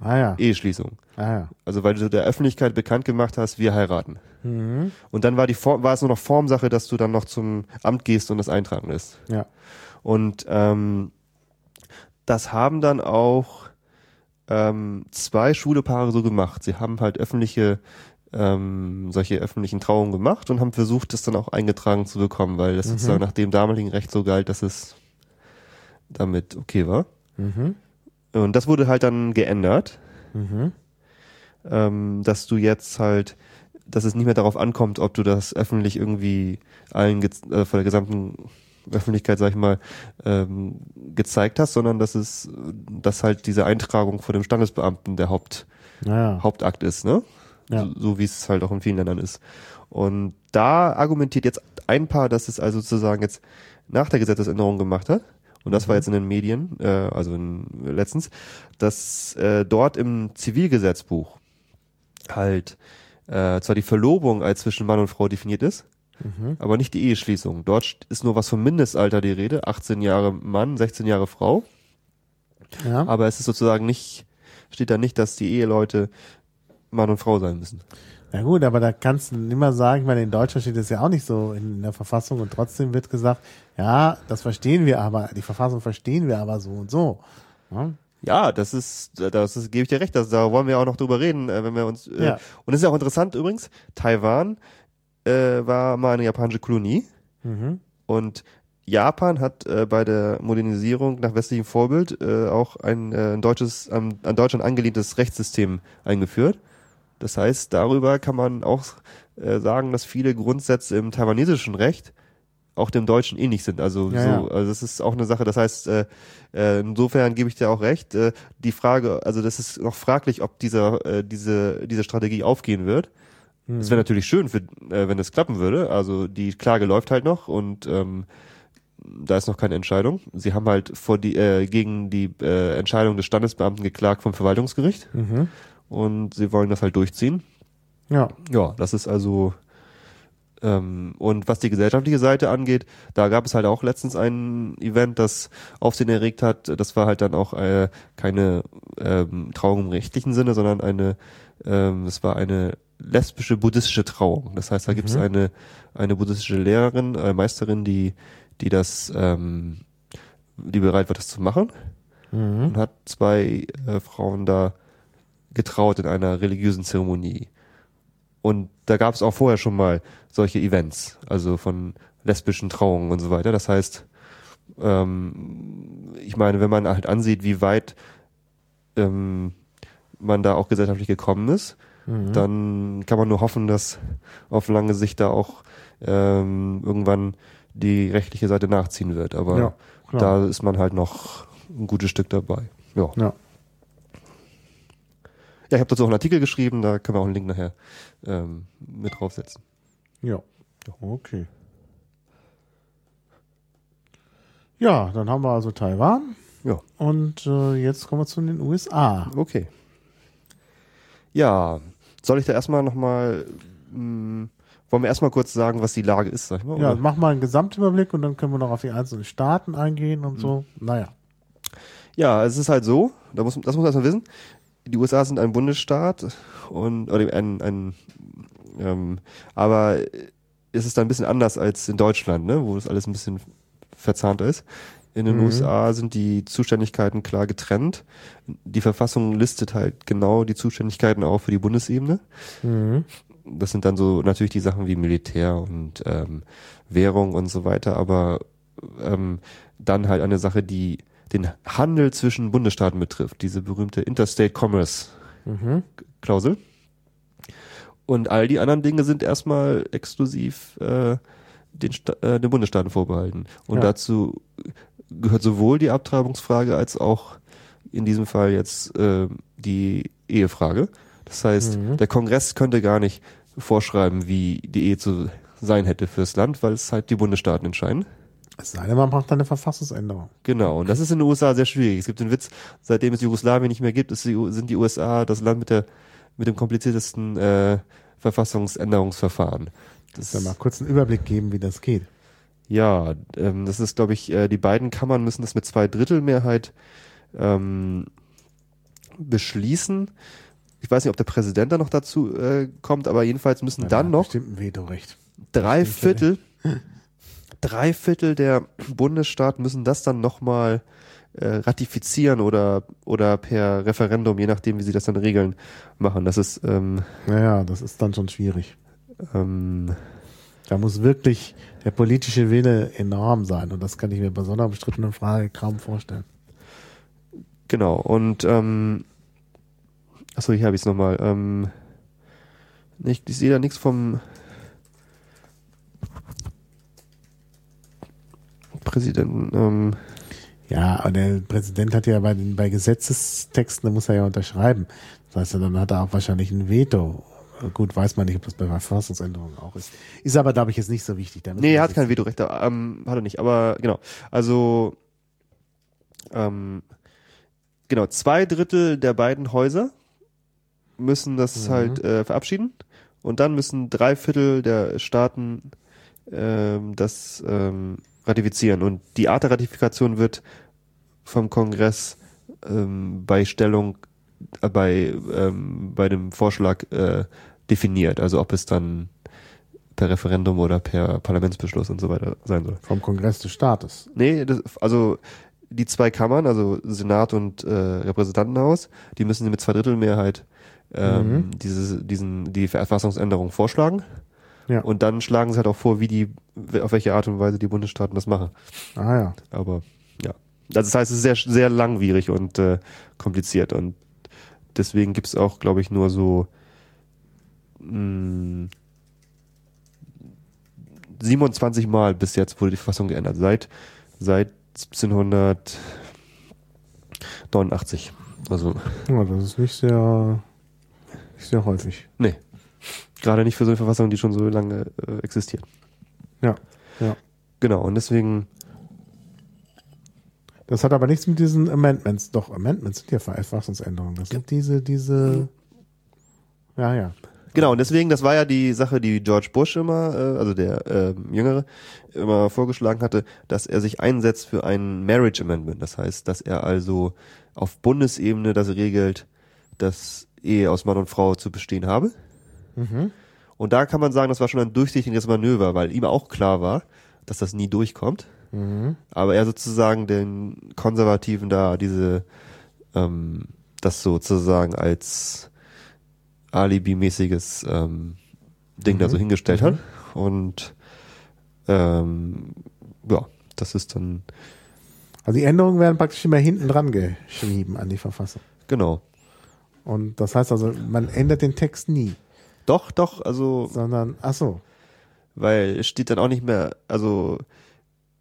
Ah ja. Eheschließung. Ah ja. Also weil du der Öffentlichkeit bekannt gemacht hast, wir heiraten. Mhm. Und dann war die Form, war es nur noch Formsache, dass du dann noch zum Amt gehst und das eintragen lässt. Ja. Und ähm, das haben dann auch ähm, zwei schwule Paare so gemacht. Sie haben halt öffentliche ähm, solche öffentlichen Trauungen gemacht und haben versucht, das dann auch eingetragen zu bekommen, weil das sozusagen nach dem damaligen Recht so galt, dass es damit okay war. Mhm. Und das wurde halt dann geändert, Mhm. ähm, dass du jetzt halt, dass es nicht mehr darauf ankommt, ob du das öffentlich irgendwie allen äh, vor der gesamten Öffentlichkeit, sag ich mal, ähm, gezeigt hast, sondern dass es, dass halt diese Eintragung vor dem Standesbeamten der Haupt, Naja. Hauptakt ist, ne? Ja. So, so wie es halt auch in vielen Ländern ist. Und da argumentiert jetzt ein Paar, dass es also sozusagen jetzt nach der Gesetzesänderung gemacht hat. Und das war jetzt in den Medien, äh, also in, letztens, dass äh, dort im Zivilgesetzbuch halt äh, zwar die Verlobung als zwischen Mann und Frau definiert ist, Mhm. aber nicht die Eheschließung. Dort ist nur was vom Mindestalter die Rede, 18 Jahre Mann, 16 Jahre Frau. Ja. Aber es ist sozusagen nicht, steht da nicht, dass die Eheleute Mann und Frau sein müssen. Na gut, aber da kannst du immer sagen, ich meine, in Deutschland steht das ja auch nicht so in der Verfassung und trotzdem wird gesagt, ja, das verstehen wir aber, die Verfassung verstehen wir aber so und so. Ja? Ja, das ist, das ist, gebe ich dir recht, das, da wollen wir auch noch drüber reden, äh, wenn wir uns, äh, Ja. und es ist ja auch interessant übrigens, Taiwan äh, war mal eine japanische Kolonie Mhm. und Japan hat äh, bei der Modernisierung nach westlichem Vorbild äh, auch ein, äh, ein deutsches, an, an Deutschland angelehntes Rechtssystem eingeführt. Das heißt, darüber kann man auch äh, sagen, dass viele Grundsätze im taiwanesischen Recht auch dem Deutschen ähnlich sind. Also Ja, so, also das ist auch eine Sache. Das heißt, äh, äh, insofern gebe ich dir auch recht. Äh, die Frage, also das ist noch fraglich, ob dieser äh, diese diese Strategie aufgehen wird. Es wäre natürlich schön, für, äh, wenn das klappen würde. Also die Klage läuft halt noch und ähm, da ist noch keine Entscheidung. Sie haben halt vor die äh, gegen die äh, Entscheidung des Standesbeamten geklagt vom Verwaltungsgericht Mhm. und sie wollen das halt durchziehen. Ja. Ja, das ist also ähm, und was die gesellschaftliche Seite angeht, da gab es halt auch letztens ein Event, das Aufsehen erregt hat. Das war halt dann auch äh, keine ähm, Trauung im rechtlichen Sinne, sondern eine, ähm, es war eine lesbische buddhistische Trauung. Das heißt, da gibt es eine eine buddhistische Lehrerin, äh, Meisterin, die die das, ähm, die bereit war, das zu machen Mhm. und hat zwei äh, Frauen da getraut in einer religiösen Zeremonie. Und da gab es auch vorher schon mal solche Events, also von lesbischen Trauungen und so weiter. Das heißt, ähm, ich meine, wenn man halt ansieht, wie weit ähm, man da auch gesellschaftlich gekommen ist, dann kann man nur hoffen, dass auf lange Sicht da auch ähm, irgendwann die rechtliche Seite nachziehen wird. Aber Ja, da ist man halt noch ein gutes Stück dabei. Ja. Ja. Ja, ich habe dazu auch einen Artikel geschrieben, da können wir auch einen Link nachher ähm, mit draufsetzen. Ja. Okay. Ja, dann haben wir also Taiwan Ja, und äh, jetzt kommen wir zu den USA. okay. Ja, soll ich da erstmal nochmal, wollen wir erstmal kurz sagen, was die Lage ist, sag ich mal? Ja, oder? mach mal einen Gesamtüberblick und dann können wir noch auf die einzelnen Staaten eingehen und so. Naja. Ja, es ist halt so, da muss, das muss man erstmal wissen. Die USA sind ein Bundesstaat und oder ein, ein ähm, aber es ist dann ein bisschen anders als in Deutschland, ne, wo das alles ein bisschen verzahnter ist. In den USA sind die Zuständigkeiten klar getrennt. Die Verfassung listet halt genau die Zuständigkeiten auch für die Bundesebene. Das sind dann so natürlich die Sachen wie Militär und ähm, Währung und so weiter, aber ähm, dann halt eine Sache, die den Handel zwischen Bundesstaaten betrifft, diese berühmte Interstate Commerce Klausel. Und all die anderen Dinge sind erstmal exklusiv äh, den, Sta äh, den Bundesstaaten vorbehalten. Und Ja. dazu gehört sowohl die Abtreibungsfrage als auch in diesem Fall jetzt äh, die Ehefrage. Das heißt, der Kongress könnte gar nicht vorschreiben, wie die Ehe zu sein hätte fürs Land, weil es halt die Bundesstaaten entscheiden. Es sei denn, man macht eine Verfassungsänderung. Genau, und das ist in den USA sehr schwierig. Es gibt den Witz, seitdem es Jugoslawien nicht mehr gibt, sind die USA das Land mit der mit dem kompliziertesten äh, Verfassungsänderungsverfahren. Das, Dann mal kurz einen Überblick geben, wie das geht. Ja, ähm, das ist, glaube ich, äh, die beiden Kammern müssen das mit zwei Drittel Mehrheit ähm, beschließen. Ich weiß nicht, ob der Präsident da noch dazu äh, kommt, aber jedenfalls müssen dann noch drei Viertel, drei Viertel der Bundesstaaten müssen das dann nochmal äh, ratifizieren oder, oder per Referendum, je nachdem, wie sie das dann regeln, machen. Das ist, ähm, Naja, das ist dann schon schwierig. ähm, Da muss wirklich der politische Wille enorm sein. Und das kann ich mir bei so einer umstrittenen Frage kaum vorstellen. genau. Und, ähm, achso, hier habe ich es nochmal. Ähm, ich, ich sehe da nichts vom Präsidenten. Ähm, Ja, aber der Präsident hat ja bei, den, bei Gesetzestexten, da muss er ja unterschreiben. Das heißt, dann hat er auch wahrscheinlich ein Veto. Gut, weiß man nicht, ob das bei Verfassungsänderungen auch ist. Ist aber, glaube ich, jetzt nicht so wichtig. Da müssen Nee, er hat kein Vetorecht, ähm, hat er nicht, aber genau. Also, ähm, genau, zwei Drittel der beiden Häuser müssen das halt äh, verabschieden und dann müssen drei Viertel der Staaten ähm, das ähm, ratifizieren und die Art der Ratifikation wird vom Kongress ähm, bei Stellung äh, bei ähm, bei dem Vorschlag äh, definiert, also ob es dann per Referendum oder per Parlamentsbeschluss und so weiter sein soll. Vom Kongress des Staates. Nee, das, also die zwei Kammern, also Senat und äh, Repräsentantenhaus, die müssen mit zwei Drittel Mehrheit ähm, diese, diesen, die Verfassungsänderung vorschlagen. Ja. Und dann schlagen sie halt auch vor, wie die, auf welche Art und Weise die Bundesstaaten das machen. Ah ja. Aber ja. Also das heißt, es ist sehr, sehr langwierig und äh, kompliziert. Und deswegen gibt's auch, glaube ich, nur so mh, 27 Mal bis jetzt wurde die Verfassung geändert. Seit, seit 1789. Also, ja. Das ist nicht sehr, nicht sehr häufig. nee. Gerade nicht für so eine Verfassung, die schon so lange äh, existiert. Ja. Ja. Genau, und deswegen, Das hat aber nichts mit diesen Amendments. Doch, Amendments sind ja Verfassungsänderungen. Das sind diese, diese. Ja, ja. Genau, und deswegen, das war ja die Sache, die George Bush immer, äh, also der äh, Jüngere, immer vorgeschlagen hatte, dass er sich einsetzt für ein Marriage Amendment. Das heißt, dass er also auf Bundesebene das regelt, dass Ehe aus Mann und Frau zu bestehen habe. Und da kann man sagen, das war schon ein durchsichtiges Manöver, weil ihm auch klar war, dass das nie durchkommt. Aber er sozusagen den Konservativen da diese, ähm, das sozusagen als Alibi-mäßiges ähm, Ding da so hingestellt hat. Und ähm, ja, das ist dann, Also die Änderungen werden praktisch immer hinten dran geschrieben an die Verfassung. genau. Und das heißt also, man ändert den Text nie, Doch, doch, also, sondern, ach so, weil es steht dann auch nicht mehr, also,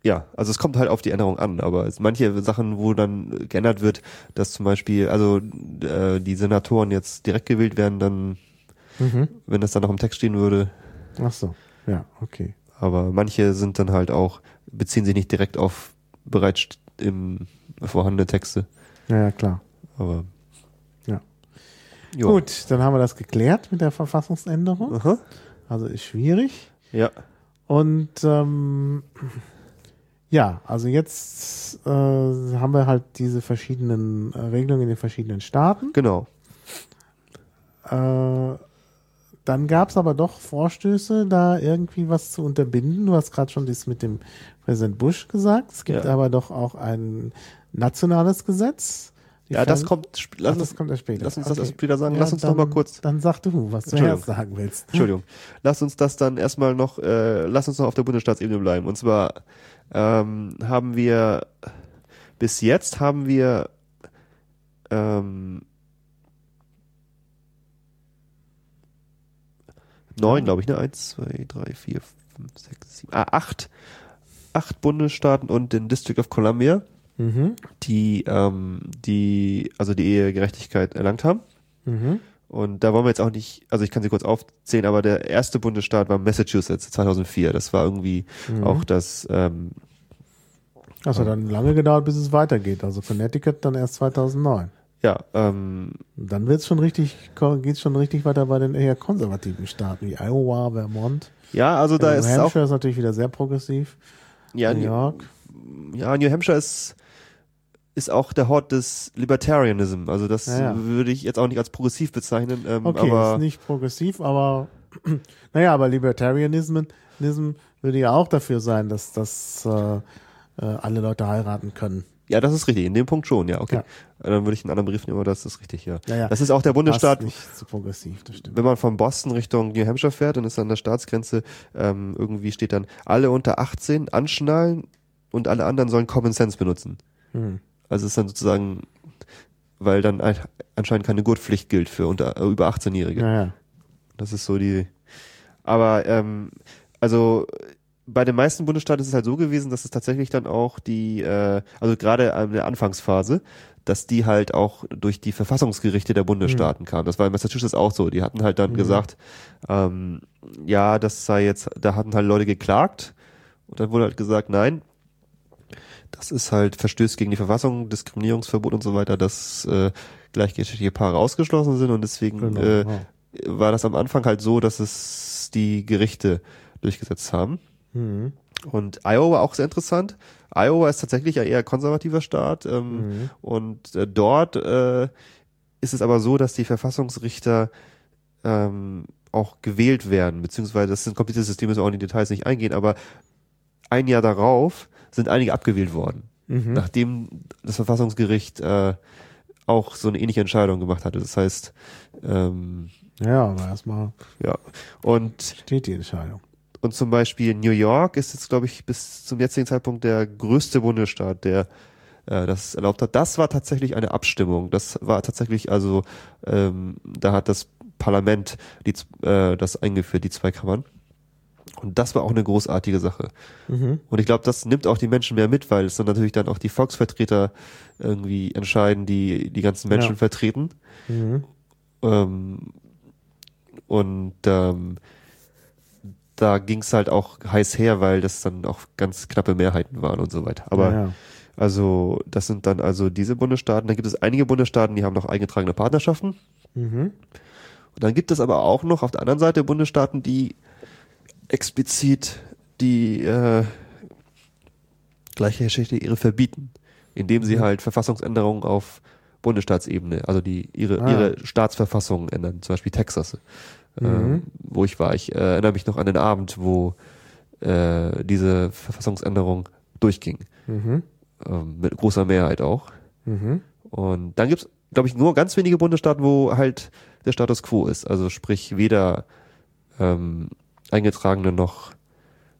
ja, also es kommt halt auf die Änderung an, aber es, manche Sachen, wo dann geändert wird, dass zum Beispiel, also äh, die Senatoren jetzt direkt gewählt werden, dann, mhm. wenn das dann noch im Text stehen würde, ach so, ja, okay. aber manche sind dann halt auch, beziehen sich nicht direkt auf bereits im vorhandene Texte, Ja, ja, klar. aber Ja. Jo. Gut, dann haben wir das geklärt mit der Verfassungsänderung. Aha. Also ist schwierig. Ja. Und ähm, ja, also jetzt äh, haben wir halt diese verschiedenen äh, Regelungen in den verschiedenen Staaten. Genau. Äh, dann gab es aber doch Vorstöße, da irgendwie was zu unterbinden. Du hast gerade schon das mit dem Präsident Bush gesagt. Es gibt Ja. aber doch auch ein nationales Gesetz. Ja, das kommt, lass Ach, das kommt später. lass uns das Okay. erst später sagen. Ja, lass uns dann, noch mal kurz, Dann sag du, was du erst sagen willst. Entschuldigung, lass uns das dann erstmal noch, äh, lass uns noch auf der Bundesstaatsebene bleiben. Und zwar ähm, haben wir, bis jetzt haben wir ähm, neun, glaube ich, ne? Eins, zwei, drei, vier, fünf, sechs, sieben, ah, acht, acht Bundesstaaten und den District of Columbia, Mhm. die, ähm, die, also die Ehegerechtigkeit erlangt haben. Mhm. Und da wollen wir jetzt auch nicht, also ich kann sie kurz aufzählen, aber der erste Bundesstaat war Massachusetts 2004. Das war irgendwie Mhm. auch das, ähm, Das hat dann lange gedauert, bis es weitergeht. Also Connecticut dann erst 2009. ja, ähm, dann wird's schon richtig, geht's schon richtig weiter bei den eher konservativen Staaten wie Iowa, Vermont. ja, also da New ist auch, Hampshire ist natürlich wieder sehr progressiv. ja, New New, York. ja, New Hampshire ist, ist auch der Hort des Libertarianism. Also das Ja, ja. würde ich jetzt auch nicht als progressiv bezeichnen, ähm, Okay, aber ist nicht progressiv, aber naja, aber Libertarianism Nism würde ja auch dafür sein, dass, dass äh, äh, alle Leute heiraten können. ja, das ist richtig. In dem Punkt schon, ja, okay. Ja. Dann würde ich einen anderen Begriff nehmen, aber das ist richtig, ja. Ja, ja. Das ist auch der Bundesstaat, Passt nicht zu progressiv, das stimmt. wenn man von Boston Richtung New Hampshire fährt und ist an der Staatsgrenze, ähm, irgendwie steht dann, alle unter 18 anschnallen und alle anderen sollen Common Sense benutzen. Hm. Also es ist dann sozusagen, weil dann ein, anscheinend keine Gurtpflicht gilt für unter, über 18-Jährige. Ja, ja. Das ist so die. Aber ähm, also bei den meisten Bundesstaaten ist es halt so gewesen, dass es tatsächlich dann auch die, äh, also gerade in der Anfangsphase, dass die halt auch durch die Verfassungsgerichte der Bundesstaaten kamen. Das war in Massachusetts auch so. Die hatten halt dann Mhm. gesagt, ähm, ja, das sei jetzt, da hatten halt Leute geklagt und dann wurde halt gesagt, nein, das ist halt verstößt gegen die Verfassung, Diskriminierungsverbot und so weiter, dass äh, gleichgeschlechtliche Paare ausgeschlossen sind und deswegen Genau. äh, ja. war das am Anfang halt so, dass es die Gerichte durchgesetzt haben. Mhm. Und Iowa auch sehr interessant. Iowa ist tatsächlich ein eher konservativer Staat ähm, Mhm. und äh, dort äh, ist es aber so, dass die Verfassungsrichter ähm, auch gewählt werden, beziehungsweise das sind komplizierte Systeme, müssen wir auch in die Details nicht eingehen, aber ein Jahr darauf sind einige abgewählt worden, Mhm. nachdem das Verfassungsgericht äh, auch so eine ähnliche Entscheidung gemacht hatte. Das heißt, ähm, Ja, aber erstmal ja, und steht die Entscheidung. Und zum Beispiel New York ist jetzt, glaube ich, bis zum jetzigen Zeitpunkt der größte Bundesstaat, der äh, das erlaubt hat. Das war tatsächlich eine Abstimmung. Das war tatsächlich, also ähm, da hat das Parlament die, äh, das eingeführt, die zwei Kammern. Und das war auch eine großartige Sache. Mhm. Und ich glaube, das nimmt auch die Menschen mehr mit, weil es dann natürlich dann auch die Volksvertreter irgendwie entscheiden, die die ganzen Menschen Ja. vertreten. Mhm. Ähm, und ähm, da ging es halt auch heiß her, weil das dann auch ganz knappe Mehrheiten waren und so weiter. Aber ja, ja. also das sind dann also diese Bundesstaaten. Dann gibt es einige Bundesstaaten, die haben noch eingetragene Partnerschaften. Mhm. Und dann gibt es aber auch noch auf der anderen Seite Bundesstaaten, die explizit die äh, gleichgeschlechtliche Ehe verbieten, indem sie halt Verfassungsänderungen auf Bundesstaatsebene, also die ihre, Ah. ihre Staatsverfassung ändern, zum Beispiel Texas, äh, Mhm. wo ich war. Ich äh, erinnere mich noch an den Abend, wo äh, diese Verfassungsänderung durchging, Mhm. ähm, mit großer Mehrheit auch. Mhm. Und dann gibt's, glaube ich, nur ganz wenige Bundesstaaten, wo halt der Status quo ist. Also sprich weder ähm, eingetragene noch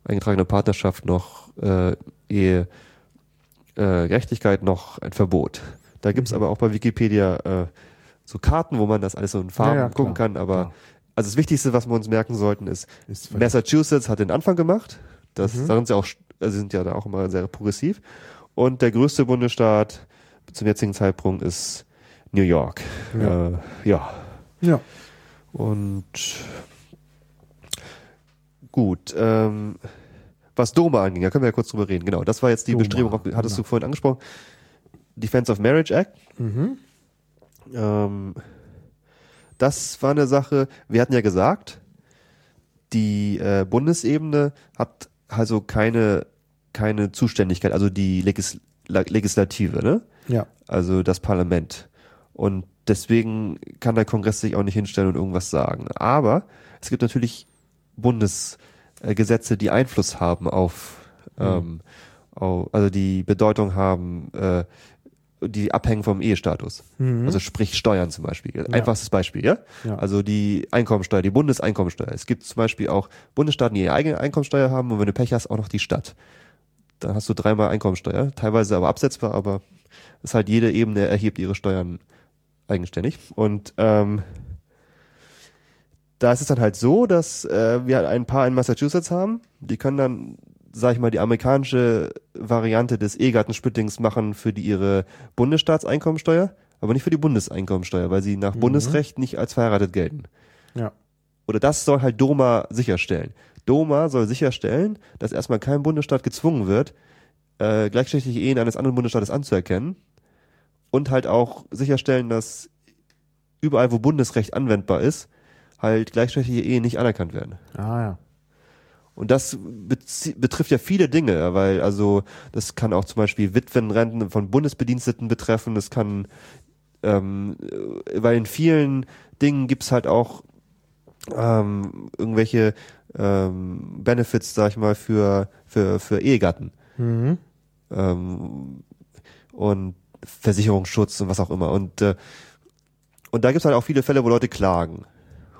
eingetragene Partnerschaft noch äh, Ehe, äh, Gerechtigkeit noch ein Verbot. Da gibt's Mhm. aber auch bei Wikipedia äh, so Karten, wo man das alles so in Farben Ja, ja, gucken klar, kann, aber klar. also das Wichtigste, was wir uns merken sollten, ist, Ist Massachusetts hat den Anfang gemacht. Das, Mhm. sind sie auch, also sind ja da auch immer sehr progressiv. Und der größte Bundesstaat zum jetzigen Zeitpunkt ist New York. Ja. Äh, ja. Ja. Und gut, ähm, was Doma anging, da können wir ja kurz drüber reden. Genau, das war jetzt die Doma, Bestrebung, hattest genau. du vorhin angesprochen. Defense of Marriage Act. Mhm. Ähm, das war eine Sache, wir hatten ja gesagt, die äh, Bundesebene hat also keine, keine Zuständigkeit, also die Legis La- Legislative, ne? Ja. also das Parlament. Und deswegen kann der Kongress sich auch nicht hinstellen und irgendwas sagen. Aber es gibt natürlich Bundesgesetze, die Einfluss haben auf, ähm, auf also die Bedeutung haben, äh, die abhängen vom Ehestatus. Also sprich Steuern zum Beispiel. Einfachstes Beispiel, ja? Ja. Also die Einkommensteuer, die Bundeseinkommensteuer. Es gibt zum Beispiel auch Bundesstaaten, die ihre eigene Einkommensteuer haben und wenn du Pech hast, auch noch die Stadt. Dann hast du dreimal Einkommensteuer, teilweise aber absetzbar, aber ist halt jede Ebene erhebt ihre Steuern eigenständig. Und ähm, da ist es dann halt so, dass äh, wir ein paar in Massachusetts haben, die können dann, sag ich mal, die amerikanische Variante des Ehegattensplittings machen für die ihre Bundesstaatseinkommensteuer, aber nicht für die Bundeseinkommensteuer, weil sie nach Bundesrecht nicht als verheiratet gelten Ja. oder das soll halt Doma sicherstellen. Doma soll sicherstellen, dass erstmal kein Bundesstaat gezwungen wird, äh, gleichgeschlechtliche Ehen eines anderen Bundesstaates anzuerkennen und halt auch sicherstellen, dass überall, wo Bundesrecht anwendbar ist, halt gleichgeschlechtliche Ehen nicht anerkannt werden. Ah ja. Und das betrifft ja viele Dinge, weil also das kann auch zum Beispiel Witwenrenten von Bundesbediensteten betreffen, das kann, ähm, äh, weil in vielen Dingen gibt's halt auch ähm, irgendwelche ähm, Benefits, sag ich mal, für, für, für Ehegatten. Mhm. Ähm, und Versicherungsschutz und was auch immer. Und, äh, und da gibt's halt auch viele Fälle, wo Leute klagen.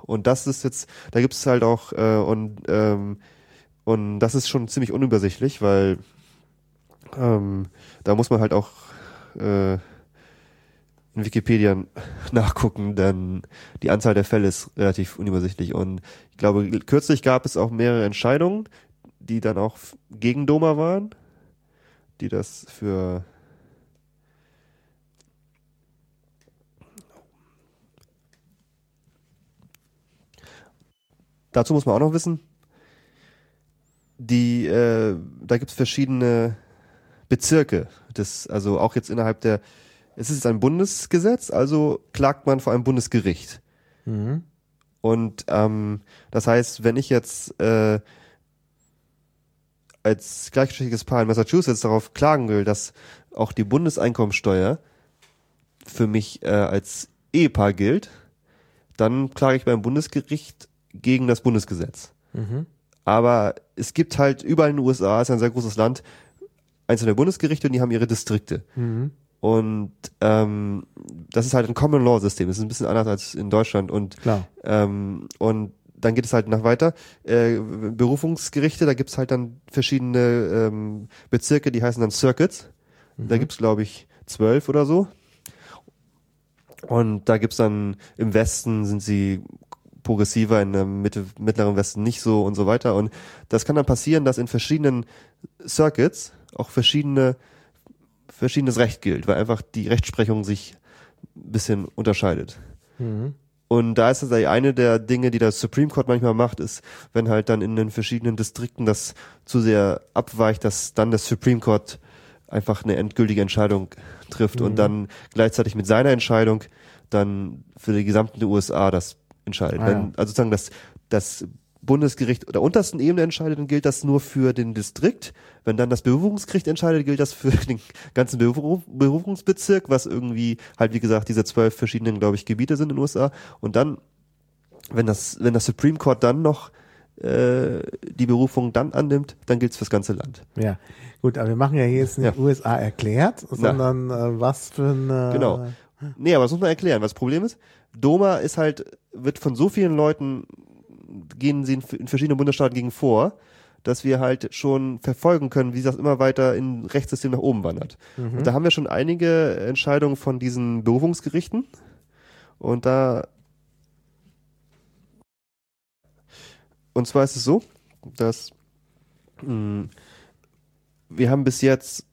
Und das ist jetzt, da gibt's halt auch, äh, und, ähm, und das ist schon ziemlich unübersichtlich, weil ähm, da muss man halt auch äh, in Wikipedia nachgucken, denn die Anzahl der Fälle ist relativ unübersichtlich. Und ich glaube, kürzlich gab es auch mehrere Entscheidungen, die dann auch gegen Doma waren, die das für Dazu muss man auch noch wissen, die, äh, da gibt es verschiedene Bezirke. Das, also auch jetzt innerhalb der, es ist ein Bundesgesetz, also klagt man vor einem Bundesgericht. Mhm. Und ähm, das heißt, wenn ich jetzt äh, als gleichgeschlechtliches Paar in Massachusetts darauf klagen will, dass auch die Bundeseinkommensteuer für mich äh, als Ehepaar gilt, dann klage ich beim Bundesgericht gegen das Bundesgesetz. Mhm. Aber es gibt halt überall in den USA, ist ein sehr großes Land, einzelne Bundesgerichte und die haben ihre Distrikte. Mhm. Und ähm, das ist halt ein Common Law System. Das ist ein bisschen anders als in Deutschland. Und Klar. ähm, und dann geht es halt nach weiter. Äh, Berufungsgerichte, da gibt's halt dann verschiedene ähm, Bezirke, die heißen dann Circuits. Da gibt's glaube ich, zwölf oder so. Und da gibt's dann im Westen sind sie progressiver, in der Mitte, mittleren Westen nicht so und so weiter. Und das kann dann passieren, dass in verschiedenen Circuits auch verschiedene, verschiedenes Recht gilt, weil einfach die Rechtsprechung sich ein bisschen unterscheidet. Mhm. Und da ist ja eine der Dinge, die das Supreme Court manchmal macht, ist, wenn halt dann in den verschiedenen Distrikten das zu sehr abweicht, dass dann das Supreme Court einfach eine endgültige Entscheidung trifft und dann gleichzeitig mit seiner Entscheidung dann für die gesamten USA das entscheidet. Ah, Wenn ja. also sozusagen das, das Bundesgericht der untersten Ebene entscheidet, dann gilt das nur für den Distrikt. Wenn dann das Berufungsgericht entscheidet, gilt das für den ganzen Beruf, Berufungsbezirk, was irgendwie halt, wie gesagt, diese zwölf verschiedenen, glaube ich, Gebiete sind in den USA. Und dann, wenn das, wenn das Supreme Court dann noch äh, die Berufung dann annimmt, dann gilt es fürs ganze Land. Ja. Gut, aber wir machen ja hier jetzt nicht Ja. USA erklärt, sondern äh, was für eine. Genau. Nee, aber das muss man erklären. Was das Problem ist, Doma ist halt, wird von so vielen Leuten, gehen sie in, verschiedenen Bundesstaaten gegen vor, dass wir halt schon verfolgen können, wie das immer weiter in Rechtssystem nach oben wandert. Und da haben wir schon einige Entscheidungen von diesen Berufungsgerichten. Und da und zwar ist es so, dass mh, wir haben bis jetzt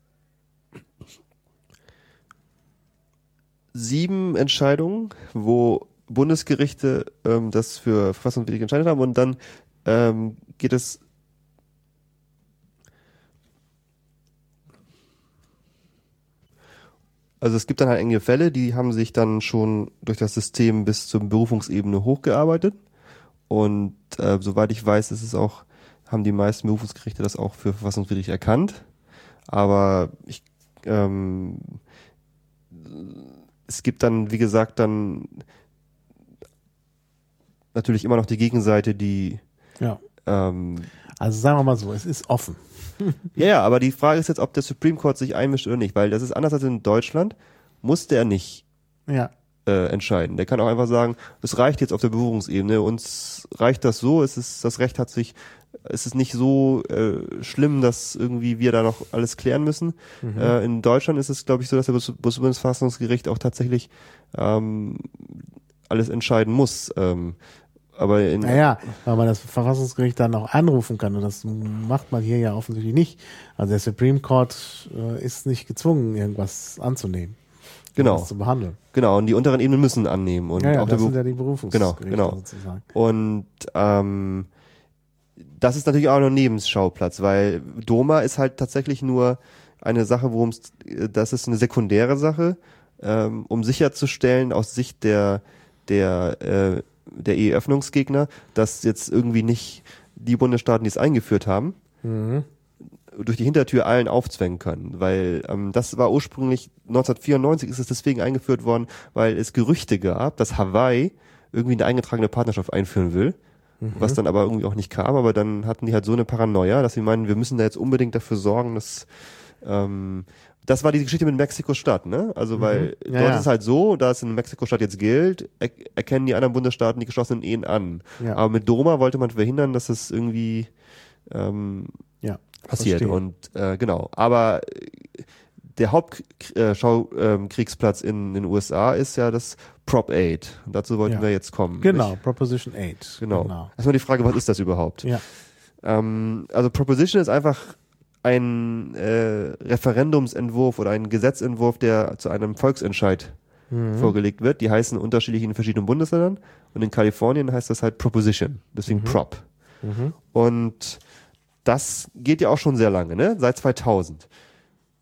sieben Entscheidungen, wo Bundesgerichte ähm, das für verfassungswidrig entscheidet haben und dann ähm, geht es Also es gibt dann halt enge Fälle, die haben sich dann schon durch das System bis zur Berufungsebene hochgearbeitet. Und äh, soweit ich weiß, ist es auch, haben die meisten Berufungsgerichte das auch für verfassungswidrig erkannt. Aber ich, ähm, es gibt dann, wie gesagt, dann natürlich immer noch die Gegenseite, die Ja. ähm, Also sagen wir mal so, es ist offen. Ja, ja, aber die Frage ist jetzt, ob der Supreme Court sich einmischt oder nicht, weil das ist anders als in Deutschland, muss der nicht Ja. äh, entscheiden. Der kann auch einfach sagen, es reicht jetzt auf der Berufungsebene, uns reicht das so, es ist, das Recht hat sich, es ist nicht so äh, schlimm, dass irgendwie wir da noch alles klären müssen. Äh, in Deutschland ist es, glaube ich, so, dass das Bundesverfassungsgericht auch tatsächlich ähm, alles entscheiden muss. Ähm, aber in, Naja, weil man das Verfassungsgericht dann auch anrufen kann und das macht man hier ja offensichtlich nicht. Also der Supreme Court äh, ist nicht gezwungen, irgendwas anzunehmen. Genau. Zu behandeln. genau, und die unteren Ebenen müssen annehmen. Und Ja, ja auch das sind ja die Berufungsgerichte Genau, genau. sozusagen. Und ähm, das ist natürlich auch noch ein Nebenschauplatz, weil Doma ist halt tatsächlich nur eine Sache, worum es, das ist eine sekundäre Sache, ähm, um sicherzustellen aus Sicht der der äh, der E-Öffnungsgegner, dass jetzt irgendwie nicht die Bundesstaaten, die es eingeführt haben, Mhm. durch die Hintertür allen aufzwängen können, weil ähm, das war ursprünglich 1994 ist es deswegen eingeführt worden, weil es Gerüchte gab, dass Hawaii irgendwie eine eingetragene Partnerschaft einführen will, was dann aber irgendwie auch nicht kam, aber dann hatten die halt so eine Paranoia, dass sie meinen, wir müssen da jetzt unbedingt dafür sorgen, dass ähm, das war die Geschichte mit Mexiko-Stadt, ne? Also weil Mhm. Ja, dort ja. ist es halt so, da es in Mexiko-Stadt jetzt gilt, er erkennen die anderen Bundesstaaten die geschlossenen Ehen an. Ja. Aber mit Doma wollte man verhindern, dass es irgendwie ähm, passiert. verstehe. Und äh, genau. Aber der Hauptkriegsplatz in den USA ist ja das Prop 8. Und dazu wollten Ja. wir jetzt kommen. Genau, Nicht? Proposition 8. Genau. Erstmal die Frage, was ist das überhaupt? Ja. Ähm, also Proposition ist einfach ein äh, Referendumsentwurf oder ein Gesetzentwurf, der zu einem Volksentscheid Mhm. vorgelegt wird. Die heißen unterschiedlich in verschiedenen Bundesländern. Und in Kalifornien heißt das halt Proposition. Deswegen Prop. Mhm. Und das geht ja auch schon sehr lange, ne? Seit 2000.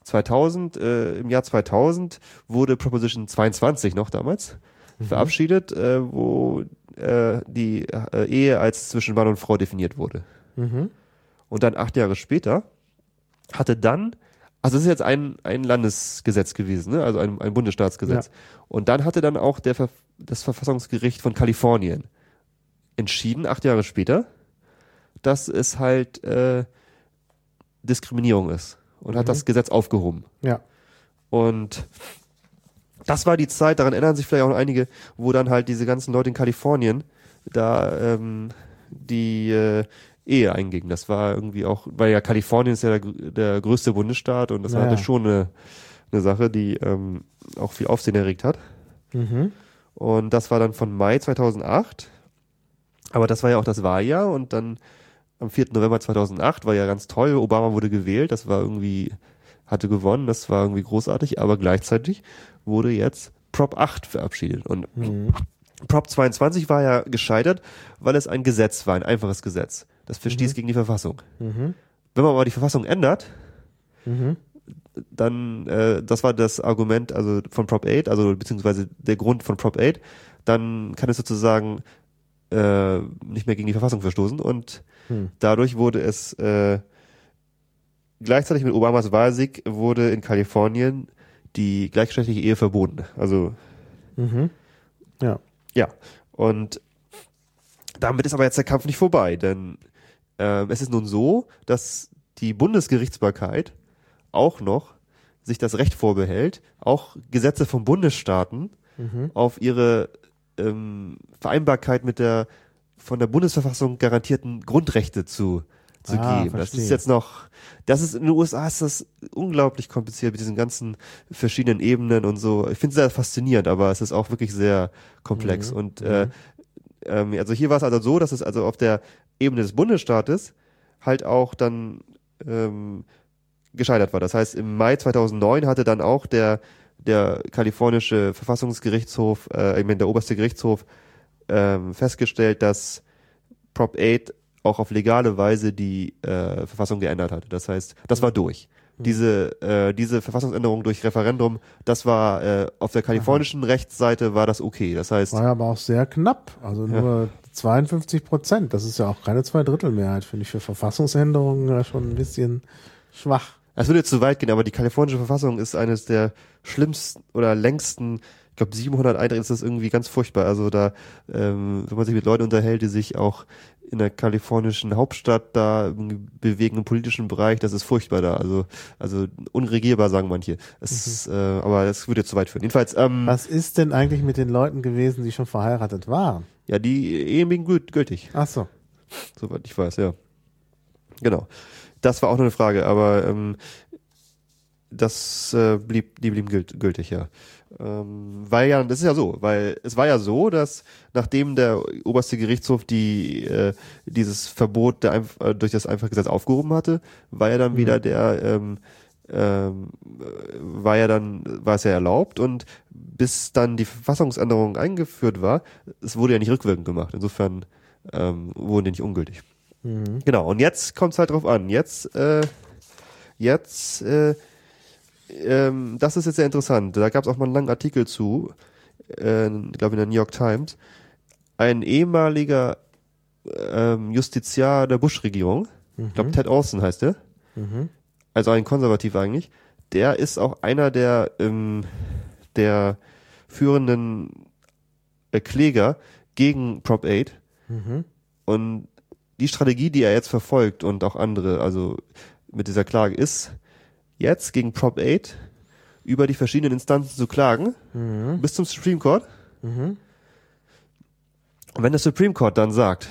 2000, äh, im Jahr 2000 wurde Proposition 22 noch damals verabschiedet, äh, wo äh, die äh, Ehe als zwischen Mann und Frau definiert wurde. Mhm. Und dann acht Jahre später hatte dann, also das ist jetzt ein, ein Landesgesetz gewesen, ne? also ein, ein Bundesstaatsgesetz. Und dann hatte dann auch der, das Verfassungsgericht von Kalifornien entschieden, acht Jahre später, dass es halt äh, Diskriminierung ist und hat das Gesetz aufgehoben. Ja. Und das war die Zeit, daran erinnern sich vielleicht auch noch einige, wo dann halt diese ganzen Leute in Kalifornien da ähm, die äh, Ehe eingingen. Das war irgendwie auch, weil ja Kalifornien ist ja der, der größte Bundesstaat und das war Ja, halt schon eine, eine Sache, die ähm, auch viel Aufsehen erregt hat. Mhm. Und das war dann von Mai 2008. Aber das war ja auch das Wahljahr und dann am 4. November 2008 war ja ganz toll. Obama wurde gewählt. Das war irgendwie, hatte gewonnen. Das war irgendwie großartig. Aber gleichzeitig wurde jetzt Prop 8 verabschiedet. Und Mhm. Prop 22 war ja gescheitert, weil es ein Gesetz war, ein einfaches Gesetz. Das verstieß gegen die Verfassung. Mhm. Wenn man aber die Verfassung ändert, Mhm. dann, äh, das war das Argument also von Prop 8, also beziehungsweise der Grund von Prop 8, dann kann es sozusagen äh, nicht mehr gegen die Verfassung verstoßen und Hm. dadurch wurde es äh, gleichzeitig mit Obamas Wahlsieg wurde in Kalifornien die gleichgeschlechtliche Ehe verboten. Also Mhm. Ja. ja, und damit ist aber jetzt der Kampf nicht vorbei, denn ähm, es ist nun so, dass die Bundesgerichtsbarkeit auch noch sich das Recht vorbehält, auch Gesetze von Bundesstaaten Mhm. auf ihre ähm, Vereinbarkeit mit der von der Bundesverfassung garantierten Grundrechte zu zu Ah, geben. Das verstehe. ist jetzt noch, das ist in den USA ist das unglaublich kompliziert mit diesen ganzen verschiedenen Ebenen und so. Ich finde es sehr faszinierend, aber es ist auch wirklich sehr komplex. Mhm. Und äh, ähm, also hier war es also so, dass es also auf der Ebene des Bundesstaates halt auch dann ähm, gescheitert war. Das heißt, im Mai 2009 hatte dann auch der der kalifornische Verfassungsgerichtshof, äh, ich meine der oberste Gerichtshof, ähm, festgestellt, dass Prop 8 auch auf legale Weise die äh, Verfassung geändert hatte. Das heißt, das war durch. Diese, äh, diese Verfassungsänderung durch Referendum, das war äh, auf der kalifornischen Rechtsseite war das okay. Das heißt, War ja aber auch sehr knapp. Also nur 52 Prozent. Das ist ja auch keine Zweidrittelmehrheit, finde ich für Verfassungsänderungen ja schon ein bisschen schwach. Das würde jetzt zu weit gehen, aber die kalifornische Verfassung ist eines der schlimmsten oder längsten, ich glaube 700 Einträge ist das irgendwie ganz furchtbar. Also da, ähm, wenn man sich mit Leuten unterhält, die sich auch in der kalifornischen Hauptstadt da bewegen im politischen Bereich, das ist furchtbar da. Also also unregierbar sagen manche. Es ist, äh, aber das würde zu weit führen. Jedenfalls, ähm, Was ist denn eigentlich mit den Leuten gewesen, die schon verheiratet waren? ja, die Ehen bin gült, gültig, Ach so. soweit ich weiß, ja. Genau. Das war auch noch eine Frage, aber ähm, das äh, blieb, die blieben gült, gültig, ja. Ähm, weil ja, das ist ja so, weil es war ja so, dass nachdem der oberste Gerichtshof die äh, dieses Verbot der, äh, durch das Einfachgesetz aufgehoben hatte, war ja dann wieder der ähm, ähm, äh, war ja dann war es ja erlaubt und bis dann die Verfassungsänderung eingeführt war, es wurde ja nicht rückwirkend gemacht. Insofern ähm, wurden die nicht ungültig. Genau. Und jetzt kommt es halt drauf an. Jetzt äh, jetzt äh, ähm, das ist jetzt sehr interessant. Da gab es auch mal einen langen Artikel zu, äh, ich glaube in der New York Times. Ein ehemaliger ähm, Justiziar der Bush-Regierung, ich glaube Ted Olson heißt er, also ein Konservativer eigentlich, der ist auch einer der, ähm, der führenden äh, Kläger gegen Prop 8. Und die Strategie, die er jetzt verfolgt und auch andere, also mit dieser Klage ist, jetzt gegen Prop 8 über die verschiedenen Instanzen zu klagen, bis zum Supreme Court. Und wenn der Supreme Court dann sagt,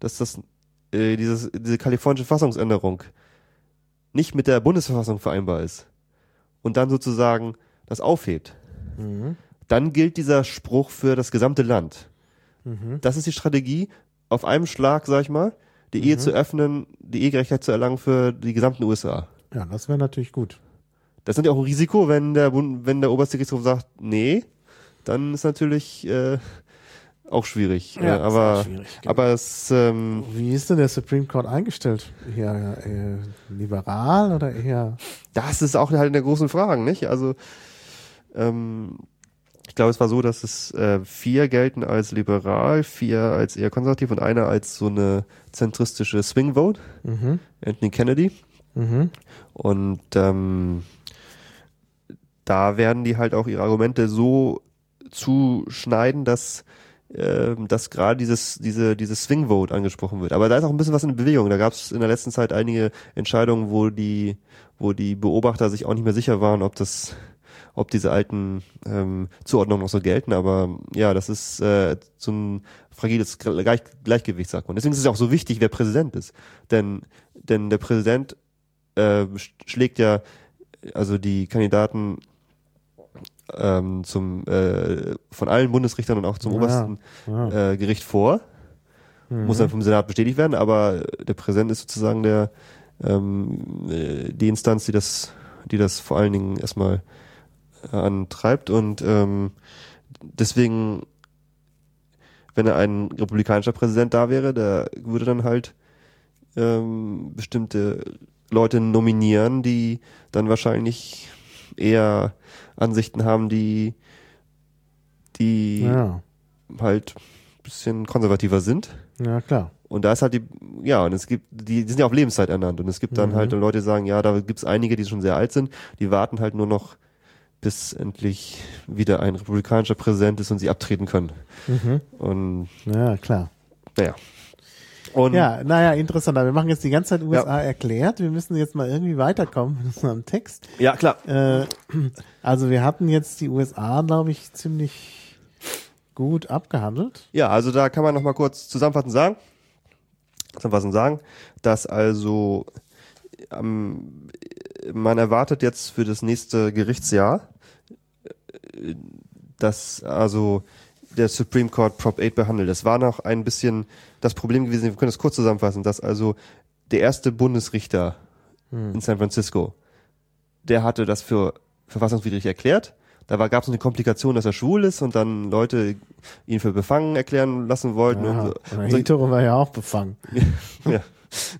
dass das, äh, dieses, diese kalifornische Fassungsänderung nicht mit der Bundesverfassung vereinbar ist und dann sozusagen das aufhebt, dann gilt dieser Spruch für das gesamte Land. Das ist die Strategie, auf einem Schlag, sag ich mal, die Ehe zu öffnen, die Ehegerechtigkeit zu erlangen für die gesamten USA. Ja, das wäre natürlich gut. Das ist natürlich auch ein Risiko, wenn der, Bund, wenn der oberste Gerichtshof sagt, nee, dann ist natürlich äh, auch schwierig. Ja, äh, aber, schwierig, genau. aber es, ähm, Wie ist denn der Supreme Court eingestellt? Eher, eher liberal oder eher? das ist auch halt in der großen Fragen, nicht? Also ähm, ich glaube, es war so, dass es äh, vier gelten als liberal, vier als eher konservativ und einer als so eine zentristische Swing Vote. Mhm. Anthony Kennedy. Mhm. Und ähm, da werden die halt auch ihre Argumente so zuschneiden, dass ähm, dass gerade dieses diese dieses Swing Vote angesprochen wird. Aber da ist auch ein bisschen was in Bewegung. Da gab es in der letzten Zeit einige Entscheidungen, wo die wo die Beobachter sich auch nicht mehr sicher waren, ob das ob diese alten ähm, Zuordnungen noch so gelten. Aber ja, das ist äh, so ein fragiles Gleich Gleichgewicht, sagt man. Deswegen ist es auch so wichtig, wer Präsident ist. Denn denn der Präsident äh, sch- schlägt ja also die Kandidaten ähm, zum äh, von allen Bundesrichtern und auch zum Ja, obersten ja. äh, Gericht vor. Muss dann vom Senat bestätigt werden, aber der Präsident ist sozusagen der ähm, äh, die Instanz, die das, die das vor allen Dingen erstmal äh, antreibt und ähm, deswegen, wenn er ein republikanischer Präsident da wäre, der würde dann halt ähm, bestimmte Leute nominieren, die dann wahrscheinlich eher Ansichten haben, die die Ja, halt ein bisschen konservativer sind. ja klar. Und da ist halt die, ja, und es gibt, die, die sind ja auf Lebenszeit ernannt. Und es gibt dann Mhm. halt Leute, die sagen, ja, da gibt's einige, die schon sehr alt sind, die warten halt nur noch, bis endlich wieder ein republikanischer Präsident ist und sie abtreten können. Mhm. Und Ja, klar. naja. Und Ja, naja, interessant. Aber Wir machen jetzt die ganze Zeit USA erklärt. Wir müssen jetzt mal irgendwie weiterkommen mit unserem Text. ja, klar. Äh, also wir hatten jetzt die USA, glaube ich, ziemlich gut abgehandelt. Ja, also da kann man noch mal kurz zusammenfassend sagen. zusammenfassend sagen, dass also ähm, man erwartet jetzt für das nächste Gerichtsjahr, äh, dass also der Supreme Court Prop 8 behandelt. Das war noch ein bisschen das Problem gewesen, wir können das kurz zusammenfassen, dass also der erste Bundesrichter hm. in San Francisco, der hatte das für verfassungswidrig erklärt. Da gab es eine Komplikation, dass er schwul ist und dann Leute ihn für befangen erklären lassen wollten. Ja, und so. und so. war ja auch befangen. ja.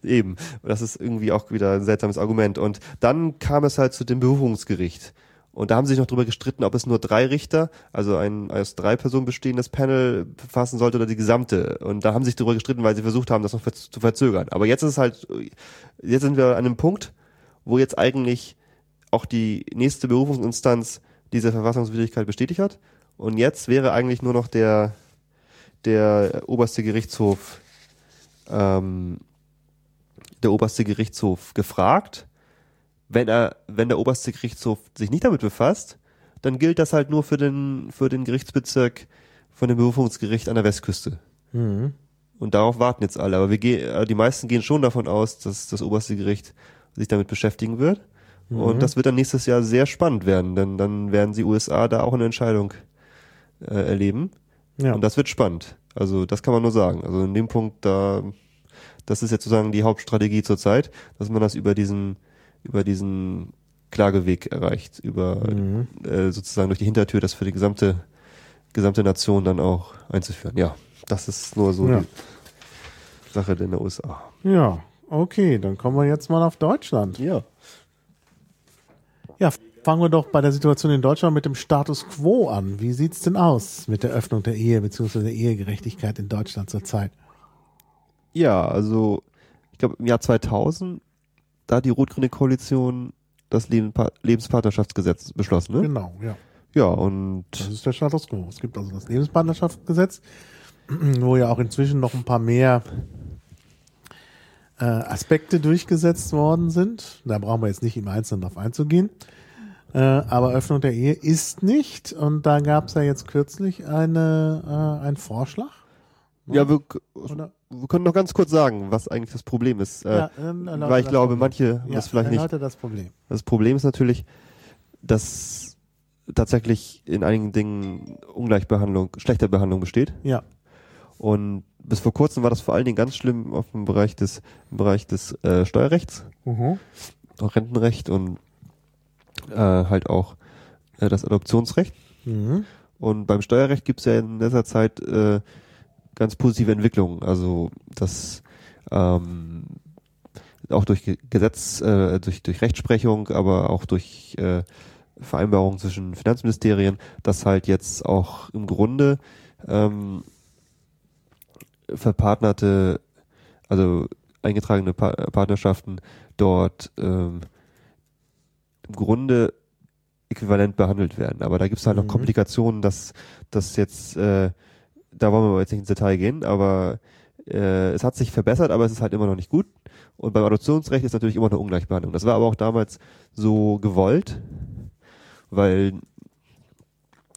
Eben. Das ist irgendwie auch wieder ein seltsames Argument. Und dann kam es halt zu dem Berufungsgericht. Und da haben sie sich noch drüber gestritten, ob es nur drei Richter, also ein aus drei Personen bestehendes Panel fassen sollte oder die gesamte. Und da haben sie sich drüber gestritten, weil sie versucht haben, das noch zu verzögern. Aber jetzt ist es halt, jetzt sind wir an einem Punkt, wo jetzt eigentlich auch die nächste Berufungsinstanz diese Verfassungswidrigkeit bestätigt hat. Und jetzt wäre eigentlich nur noch der, der oberste Gerichtshof, ähm, der oberste Gerichtshof gefragt. Wenn er, wenn der oberste Gerichtshof sich nicht damit befasst, dann gilt das halt nur für den, für den Gerichtsbezirk von dem Berufungsgericht an der Westküste. Mhm. Und darauf warten jetzt alle. Aber wir gehen, äh, die meisten gehen schon davon aus, dass das oberste Gericht sich damit beschäftigen wird. Mhm. Und das wird dann nächstes Jahr sehr spannend werden, denn dann werden die USA da auch eine Entscheidung äh, erleben. Ja. Und das wird spannend. Also das kann man nur sagen. Also in dem Punkt, da, das ist jetzt sozusagen die Hauptstrategie zurzeit, dass man das über diesen, über diesen Klageweg erreicht, über mhm. äh, sozusagen durch die Hintertür, das für die gesamte, gesamte Nation dann auch einzuführen. Ja, das ist nur so ja. die Sache in der USA. Ja, okay, dann kommen wir jetzt mal auf Deutschland. Ja. Ja, fangen wir doch bei der Situation in Deutschland mit dem Status quo an. Wie sieht's denn aus mit der Öffnung der Ehe bzw. der Ehegerechtigkeit in Deutschland zurzeit? Ja, also ich glaube im Jahr 2000, da hat die rot-grüne Koalition das Lebenspartnerschaftsgesetz beschlossen, ne? Genau, ja. Ja, und. Das ist der Status quo. Es gibt also das Lebenspartnerschaftsgesetz, wo ja auch inzwischen noch ein paar mehr äh, Aspekte durchgesetzt worden sind. Da brauchen wir jetzt nicht im Einzelnen darauf einzugehen. Äh, aber Öffnung der Ehe ist nicht. Und da gab es ja jetzt kürzlich eine, äh, einen Vorschlag. Ja, wir, wir, können noch ganz kurz sagen, was eigentlich das Problem ist. Äh, ja, weil ich glaube, Problem. manche ja, das vielleicht nicht. Das Problem. das Problem ist natürlich, dass tatsächlich in einigen Dingen Ungleichbehandlung, schlechter Behandlung besteht. Ja. Und bis vor kurzem war das vor allen Dingen ganz schlimm auf dem Bereich des, im Bereich des äh, Steuerrechts, mhm. auch Rentenrecht und äh, halt auch äh, das Adoptionsrecht. Mhm. Und beim Steuerrecht gibt es ja in letzter Zeit äh, ganz positive Entwicklungen. Also das ähm, auch durch Gesetz, äh, durch, durch Rechtsprechung, aber auch durch äh, Vereinbarungen zwischen Finanzministerien, dass halt jetzt auch im Grunde ähm, verpartnerte, also eingetragene pa Partnerschaften dort ähm, im Grunde äquivalent behandelt werden. Aber da gibt es halt mhm. noch Komplikationen, dass das jetzt, äh, da wollen wir jetzt nicht ins Detail gehen, aber äh, es hat sich verbessert, aber es ist halt immer noch nicht gut. Und beim Adoptionsrecht ist natürlich immer eine Ungleichbehandlung. Das war aber auch damals so gewollt, weil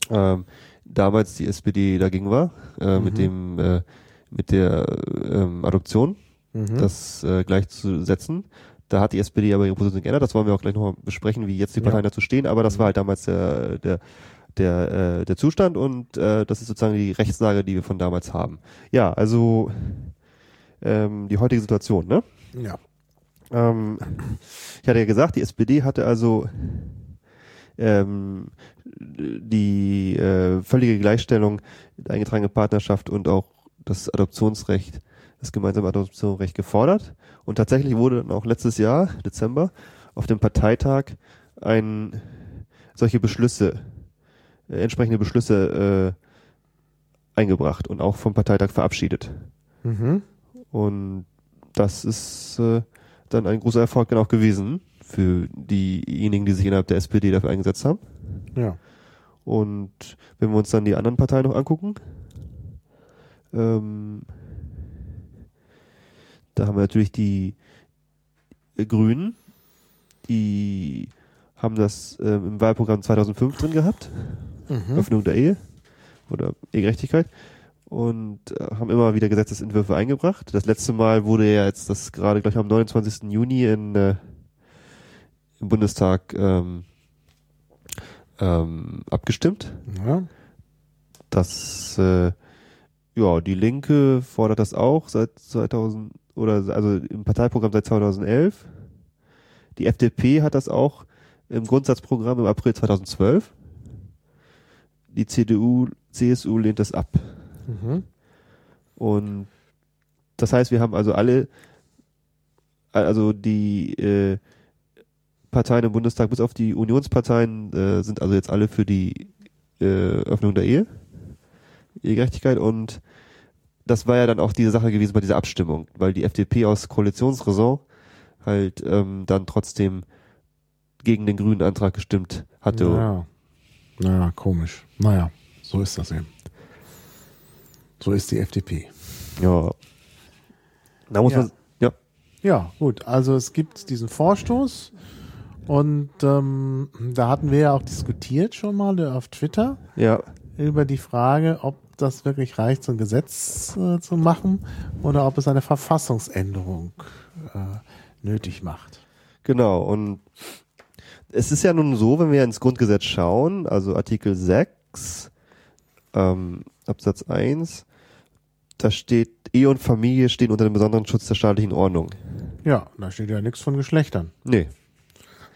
ähm, damals die SPD dagegen war, äh, mhm. mit dem äh, mit der ähm, Adoption, mhm. das äh, gleichzusetzen. Da hat die SPD aber ihre Position geändert. Das wollen wir auch gleich nochmal besprechen, wie jetzt die Parteien ja. dazu stehen. Aber das war halt damals der, der, der, äh, der Zustand und äh, das ist sozusagen die Rechtslage, die wir von damals haben. Ja, also ähm, die heutige Situation, ne? Ja. Ähm, ich hatte ja gesagt, die SPD hatte also ähm, die äh, völlige Gleichstellung, eingetragene Partnerschaft und auch das Adoptionsrecht, das gemeinsame Adoptionsrecht gefordert. Und tatsächlich wurde dann auch letztes Jahr, Dezember, auf dem Parteitag ein solche Beschlüsse, entsprechende Beschlüsse äh, eingebracht und auch vom Parteitag verabschiedet. Mhm. Und das ist äh, dann ein großer Erfolg dann auch gewesen für diejenigen, die sich innerhalb der SPD dafür eingesetzt haben. Ja. Und wenn wir uns dann die anderen Parteien noch angucken, ähm, da haben wir natürlich die äh, Grünen, die haben das äh, im Wahlprogramm 2005 drin gehabt. Mhm. Öffnung der Ehe oder Ehegerechtigkeit. und äh, haben immer wieder Gesetzesentwürfe eingebracht. Das letzte Mal wurde ja jetzt das gerade gleich am 29. Juni in, äh, im Bundestag ähm, ähm, abgestimmt. Ja. Das äh, ja, die Linke fordert das auch seit 2000 oder also im Parteiprogramm seit 2011. Die FDP hat das auch im Grundsatzprogramm im April 2012. Die CDU, CSU lehnt das ab. Mhm. Und das heißt, wir haben also alle, also die äh, Parteien im Bundestag, bis auf die Unionsparteien, äh, sind also jetzt alle für die äh, Öffnung der Ehe, Ehegerechtigkeit. Und das war ja dann auch diese Sache gewesen bei dieser Abstimmung, weil die FDP aus Koalitionsräson halt ähm, dann trotzdem gegen den grünen Antrag gestimmt hatte. Naja. Naja, komisch. Naja, so ist das eben. So ist die FDP. Ja. Da muss Ja. man, ja, Ja, gut. Also es gibt diesen Vorstoß und ähm, da hatten wir ja auch diskutiert schon mal äh, auf Twitter ja, über die Frage, ob das wirklich reicht, so ein Gesetz äh, zu machen oder ob es eine Verfassungsänderung äh, nötig macht. Genau, und es ist ja nun so, wenn wir ins Grundgesetz schauen, also Artikel 6, ähm, Absatz 1, da steht, Ehe und Familie stehen unter dem besonderen Schutz der staatlichen Ordnung. Ja, da steht ja nichts von Geschlechtern. Nee.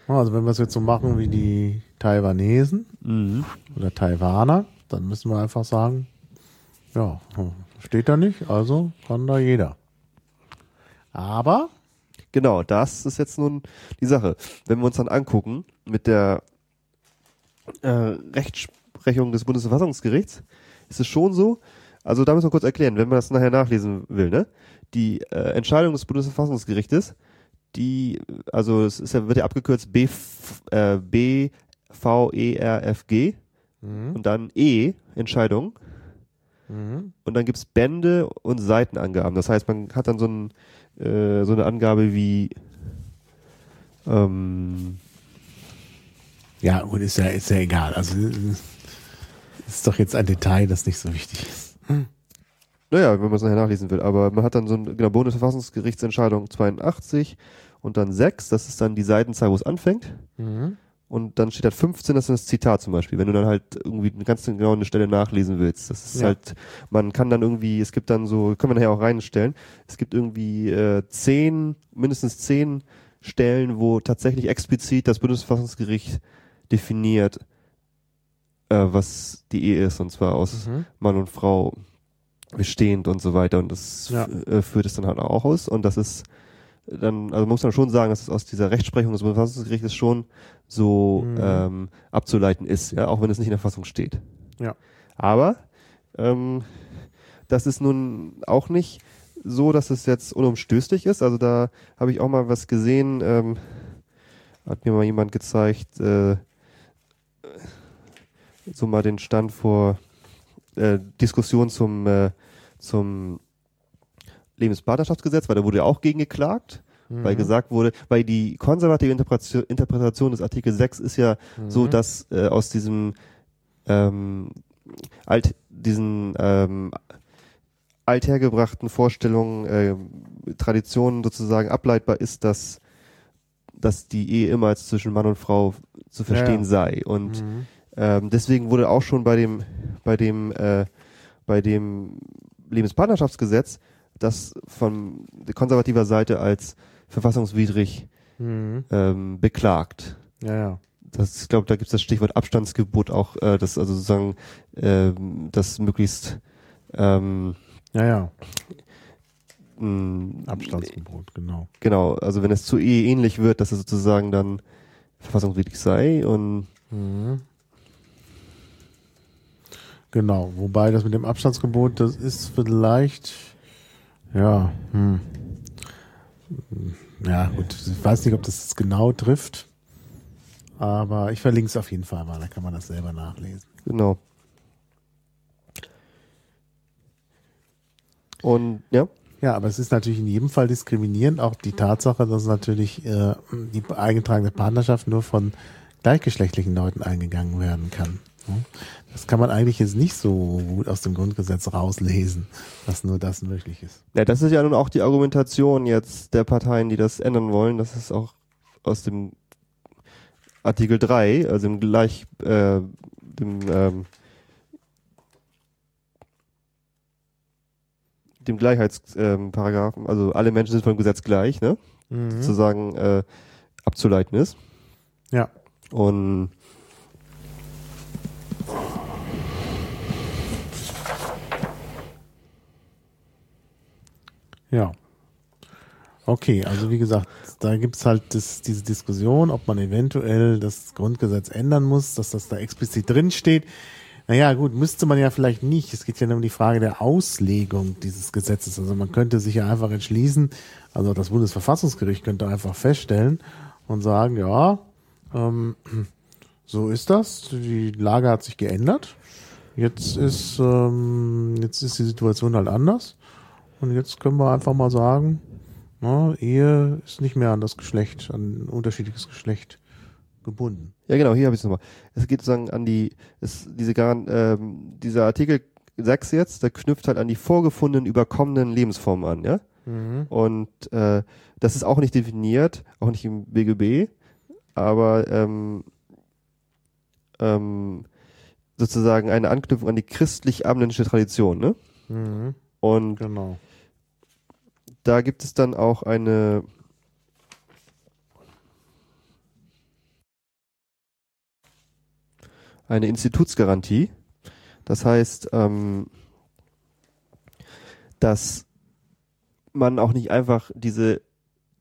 Also wenn wir es jetzt so machen wie die Taiwanesen Mhm. oder Taiwaner, dann müssen wir einfach sagen, ja, steht da nicht, also kann da jeder. Aber, Genau, das ist jetzt nun die Sache. Wenn wir uns dann angucken mit der äh, Rechtsprechung des Bundesverfassungsgerichts, ist es schon so, also da müssen wir kurz erklären, wenn man das nachher nachlesen will, ne? Die äh, Entscheidung des Bundesverfassungsgerichtes, die, also es ist ja, wird ja abgekürzt BV, äh, BVERFG und dann E, Entscheidung. Und dann gibt's Bände und Seitenangaben. Das heißt, man hat dann so, ein, äh, so eine Angabe wie ähm, ja, gut, ist ja, ist ja egal. Also äh, ist doch jetzt ein Detail, das nicht so wichtig ist. Naja, wenn man es nachher nachlesen will. Aber man hat dann so ein genau, Bundesverfassungsgerichtsentscheidung 82 und dann 6, das ist dann die Seitenzahl, wo es anfängt. Und dann steht da 15, das ist das Zitat zum Beispiel. Wenn du dann halt irgendwie eine ganz genau eine Stelle nachlesen willst. Das ist Ja. halt, man kann dann irgendwie, es gibt dann so, können wir nachher auch reinstellen, es gibt irgendwie äh, zehn, mindestens zehn Stellen, wo tatsächlich explizit das Bundesverfassungsgericht definiert, äh, was die Ehe ist, und zwar aus Mann und Frau bestehend und so weiter. Und das Ja. äh, führt es dann halt auch aus. Und das ist dann, also muss man schon sagen, dass es aus dieser Rechtsprechung des Bundesverfassungsgerichtes schon so Mhm. ähm, abzuleiten ist, ja, auch wenn es nicht in der Fassung steht. Ja. Aber ähm, das ist nun auch nicht so, dass es jetzt unumstößlich ist. Also da habe ich auch mal was gesehen, ähm, hat mir mal jemand gezeigt, äh, so mal den Stand vor äh, Diskussion zum, äh, zum Lebenspartnerschaftsgesetz, weil da wurde ja auch gegen geklagt, weil gesagt wurde, weil die konservative Interpretation, Interpretation des Artikel 6 ist ja so, dass äh, aus diesem ähm, alt, diesen ähm, althergebrachten Vorstellungen, äh, Traditionen sozusagen ableitbar ist, dass, dass die Ehe immer als zwischen Mann und Frau zu verstehen Ja. sei. Und ähm, deswegen wurde auch schon bei dem, bei dem, äh, bei dem Lebenspartnerschaftsgesetz das von konservativer Seite als verfassungswidrig Mhm. ähm, beklagt Ja, ja. das, ich glaube, da gibt es das Stichwort Abstandsgebot auch, äh, das also sozusagen ähm, das möglichst ähm, Ja, ja. mh, Abstandsgebot, genau. Genau, also wenn es zu Ehe ähnlich wird, dass es sozusagen dann verfassungswidrig sei und Genau, wobei das mit dem Abstandsgebot, das ist vielleicht, ja, hm. Ja, gut, ich weiß nicht, ob das genau trifft, aber ich verlinke es auf jeden Fall mal, da kann man das selber nachlesen. genau. Und ja, Ja, aber es ist natürlich in jedem Fall diskriminierend, auch die Tatsache, dass natürlich äh, die eingetragene Partnerschaft nur von gleichgeschlechtlichen Leuten eingegangen werden kann. Das kann man eigentlich jetzt nicht so gut aus dem Grundgesetz rauslesen, dass nur das möglich ist. Ja, das ist ja nun auch die Argumentation jetzt der Parteien, die das ändern wollen. Das ist auch aus dem Artikel 3, also im gleich, äh, dem, ähm, dem Gleichheitsparagraphen, ähm, also alle Menschen sind vom Gesetz gleich, ne? Mhm. Sozusagen äh, abzuleiten ist. Ja. Und Ja. Okay, also wie gesagt, da gibt's halt das, diese Diskussion, ob man eventuell das Grundgesetz ändern muss, dass das da explizit drin steht. Naja, gut, müsste man ja vielleicht nicht. Es geht ja nur um die Frage der Auslegung dieses Gesetzes. Also man könnte sich ja einfach entschließen, also das Bundesverfassungsgericht könnte einfach feststellen und sagen, ja, ähm, so ist das. Die Lage hat sich geändert. Jetzt ist, ähm, jetzt ist die Situation halt anders. Und jetzt können wir einfach mal sagen, na, Ehe ist nicht mehr an das Geschlecht, an ein unterschiedliches Geschlecht gebunden. Ja, genau, hier habe ich es nochmal. Es geht sozusagen an die, es, diese, ähm, dieser Artikel 6 jetzt, der knüpft halt an die vorgefundenen, überkommenen Lebensformen an, ja? Mhm. Und äh, das ist auch nicht definiert, auch nicht im BGB, aber ähm, ähm, sozusagen eine Anknüpfung an die christlich-abendländische Tradition, ne? Mhm. Und genau da gibt es dann auch eine eine Institutsgarantie. Das heißt, ähm, dass man auch nicht einfach diese